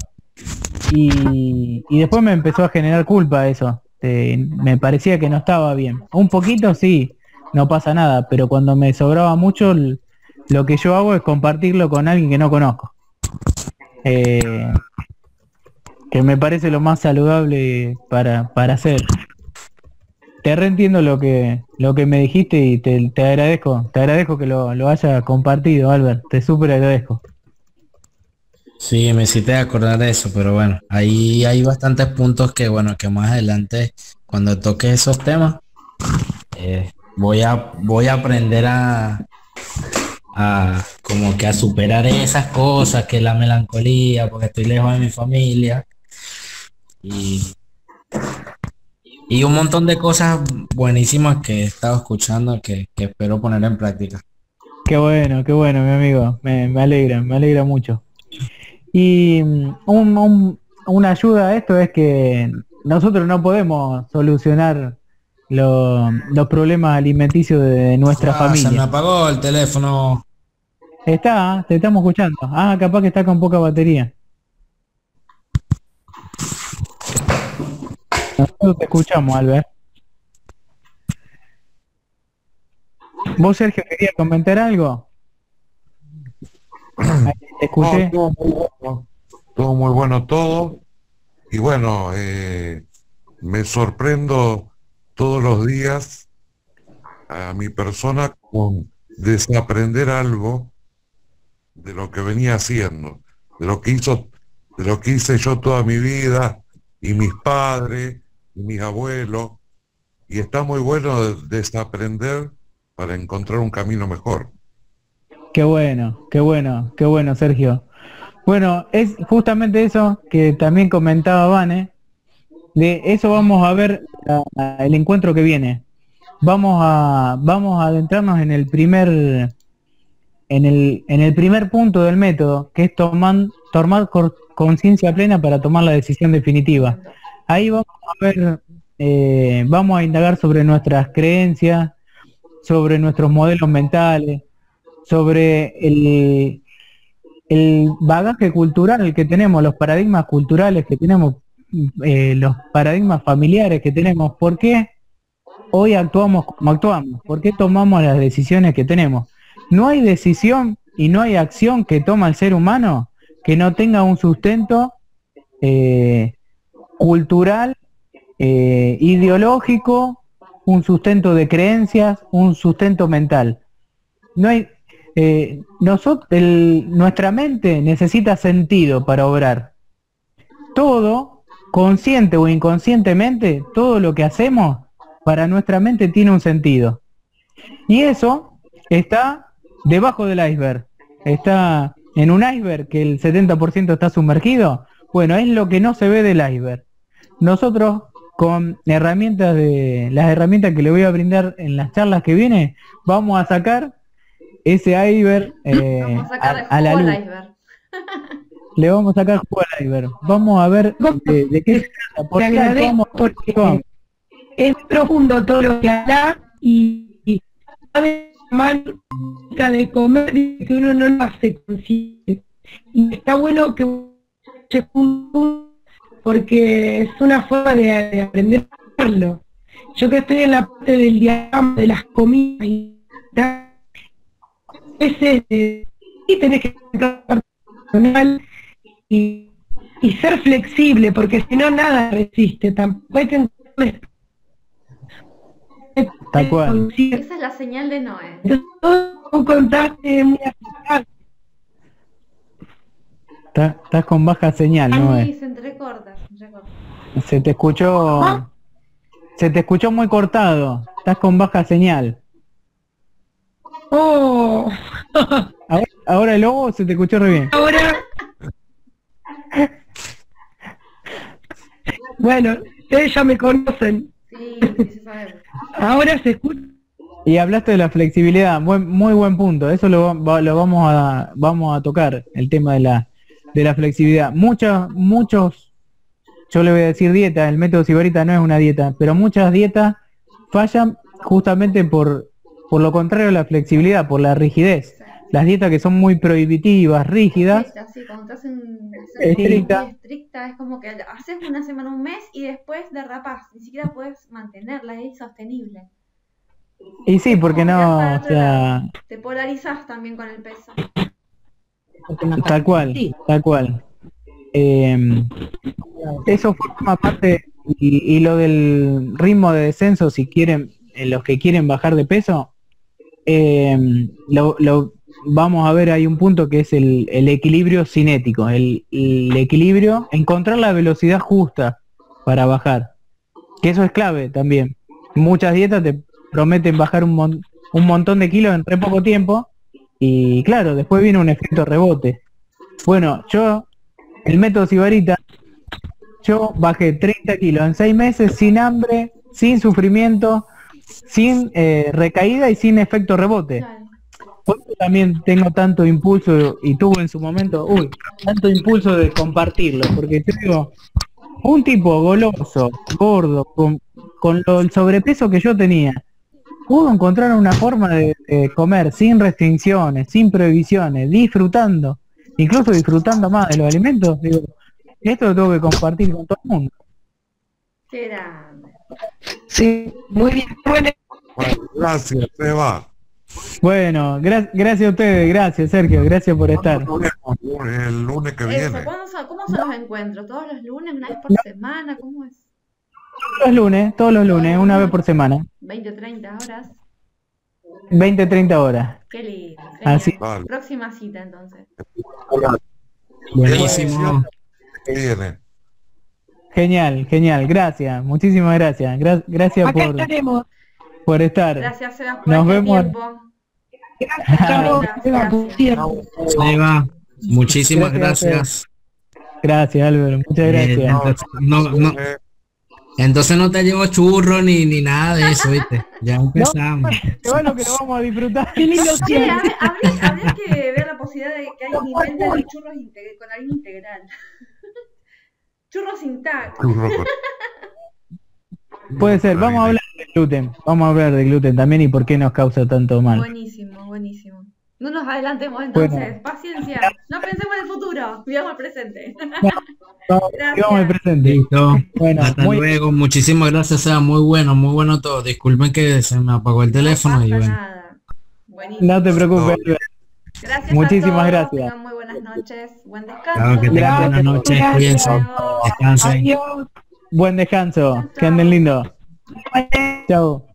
Y, después me empezó a generar culpa eso. me parecía que no estaba bien. Un poquito sí, no pasa nada, pero cuando me sobraba mucho, lo que yo hago es compartirlo con alguien que no conozco. Eh, que me parece lo más saludable para, para hacer te reentiendo lo que lo que me dijiste y te, agradezco, te agradezco que lo, lo haya compartido, Albert, te súper agradezco. Sí, me hiciste acordar de eso, pero bueno, ahí hay bastantes puntos que bueno, que más adelante cuando toque esos temas, eh, voy a voy a aprender a, a como que a superar esas cosas, que la melancolía, porque estoy lejos de mi familia. Y y un montón de cosas buenísimas que he estado escuchando que, espero poner en práctica. Qué bueno, qué bueno, mi amigo. Me, alegra, me alegra mucho. Y mm, una ayuda a esto es que nosotros no podemos solucionar los problemas alimenticios de nuestra ah, familia. Se me apagó el teléfono. Está, te estamos escuchando. Ah, capaz que está con poca batería. Nosotros te escuchamos, Albert. ¿Vos, Sergio, querías comentar algo? te escuché. todo, muy bueno, todo Y bueno, eh, me sorprendo todos los días a mi persona con desaprender algo de lo que venía haciendo, de lo que hizo, de lo que hice yo toda mi vida y mis padres mis abuelos, y está muy bueno desaprender para encontrar un camino mejor. Qué bueno, qué bueno, qué bueno, Sergio. Bueno, es justamente eso que también comentaba Vane. De eso vamos a ver el encuentro que viene. Vamos a vamos a adentrarnos en el primer en el en el primer punto del método, que es tomar tomar conciencia plena para tomar la decisión definitiva. Ahí vamos a ver, eh, vamos a indagar sobre nuestras creencias, sobre nuestros modelos mentales, sobre el, bagaje cultural que tenemos, los paradigmas culturales que tenemos, eh, los paradigmas familiares que tenemos, ¿por qué hoy actuamos como actuamos? ¿Por qué tomamos las decisiones que tenemos? no hay decisión y no hay acción que toma el ser humano que no tenga un sustento eh, cultural, eh, ideológico, un sustento de creencias, un sustento mental. No hay, eh, nosotros, nuestra mente necesita sentido para obrar. Todo, consciente o inconscientemente, todo lo que hacemos para nuestra mente tiene un sentido. Y eso está debajo del iceberg. Está en un iceberg que el 70% está sumergido. Bueno, es lo que no se ve del iceberg. Nosotros con herramientas de las herramientas que le voy a brindar en las charlas que viene, vamos a sacar ese iceberg eh, a, la luz. le vamos a sacar jugo al iceberg. Vamos a ver de, qué se trata. porque es profundo todo lo que habla y, y sabe mal de comer que uno no lo hace consciente. Y está bueno que se porque es una forma de, aprender a hacerlo. Yo que estoy en la parte del diagrama de las comidas y veces y tenés que personal y, y ser flexible, porque si no nada resiste, tampoco hay que Tal cual. Esa es la señal de Noé. Todo contaste muy Estás con baja señal, ¿no? se entrecorta, se te escuchó... Se te escuchó muy cortado. Estás con baja señal. Oh. Ahora, el lobo se te escuchó re bien. Ahora... Bueno, ustedes ya me conocen. Sí, sí Ahora se escucha. Y hablaste de la flexibilidad, muy buen punto. Eso lo, lo vamos a vamos a tocar, el tema de la de la flexibilidad. Muchos, muchos, yo le voy a decir dieta, el método Sibarita no es una dieta, pero muchas dietas fallan justamente por, por lo contrario a la flexibilidad, por la rigidez. Las dietas que son muy prohibitivas, rígidas, sí, cuando estás en, estricta. estricta, es como que haces una semana, un mes y después derrapas, ni siquiera puedes mantenerla, es insostenible. Y sí, porque no, o sea... Te polarizas también con el peso. Tal cual, tal cual. Em, eso forma parte, y, lo del ritmo de descenso, si quieren, los que quieren bajar de peso, em, lo, vamos a ver, hay un punto que es el, equilibrio cinético, el, equilibrio, encontrar la velocidad justa para bajar, que eso es clave también. Muchas dietas te prometen bajar un, un montón de kilos en re poco tiempo, y claro, después viene un efecto rebote. Bueno, yo, el método Sibarita, yo bajé 30 kilos en 6 meses sin hambre, sin sufrimiento, sin eh, recaída y sin efecto rebote. Por eso también tengo tanto impulso y tuve en su momento, uy, tanto impulso de compartirlo, porque te digo, un tipo goloso, gordo, con, con lo, el sobrepeso que yo tenía, pudo encontrar una forma de, comer sin restricciones, sin prohibiciones, disfrutando, incluso disfrutando más de los alimentos, digo, esto lo tengo que compartir con todo el mundo. Qué grande. Sí, muy bien. Bueno, gracias, Eva. Bueno, gracias a ustedes, gracias Sergio, gracias por estar. El lunes que viene. ¿Cómo son los encuentros? ¿Todos los lunes, una vez por semana? ¿Cómo es? Todos los lunes, todos los lunes, una vez por semana. 20, 30 horas. 20, 30 horas. Qué lindo. Así. Próxima cita entonces. Buenísimo. Genial, genial, gracias, muchísimas gracias. gracias por, por estar. Gracias, Seba, por Nos este vemos. Tiempo. Gracias, Muchísimas gracias. Gracias, Álvaro. Muchas gracias. no, no, entonces no te llevo churro ni, ni nada de eso, ¿viste? Ya empezamos. qué bueno que lo vamos a disfrutar. Sí, habría, que ver la posibilidad de que haya un invento de churros con harina integral. churros sin taco. Puede ser, vamos a hablar de gluten. Vamos a hablar de gluten también y por qué nos causa tanto mal. Buenísimo, buenísimo. No nos adelantemos entonces, paciencia. No pensemos en el futuro, vivamos el presente. vivamos el presente. Listo. Bueno, hasta luego. Muchísimas gracias, sea muy bueno, muy bueno todo. Disculpen que se me apagó el teléfono y bueno. Buenísimo. No te preocupes. Gracias Muchísimas a todos, gracias. Tengan muy buenas noches. Buen descanso. Claro que tengan buenas noches, cuídense, descansen. Adiós. Buen descanso. Que anden lindo. Chao.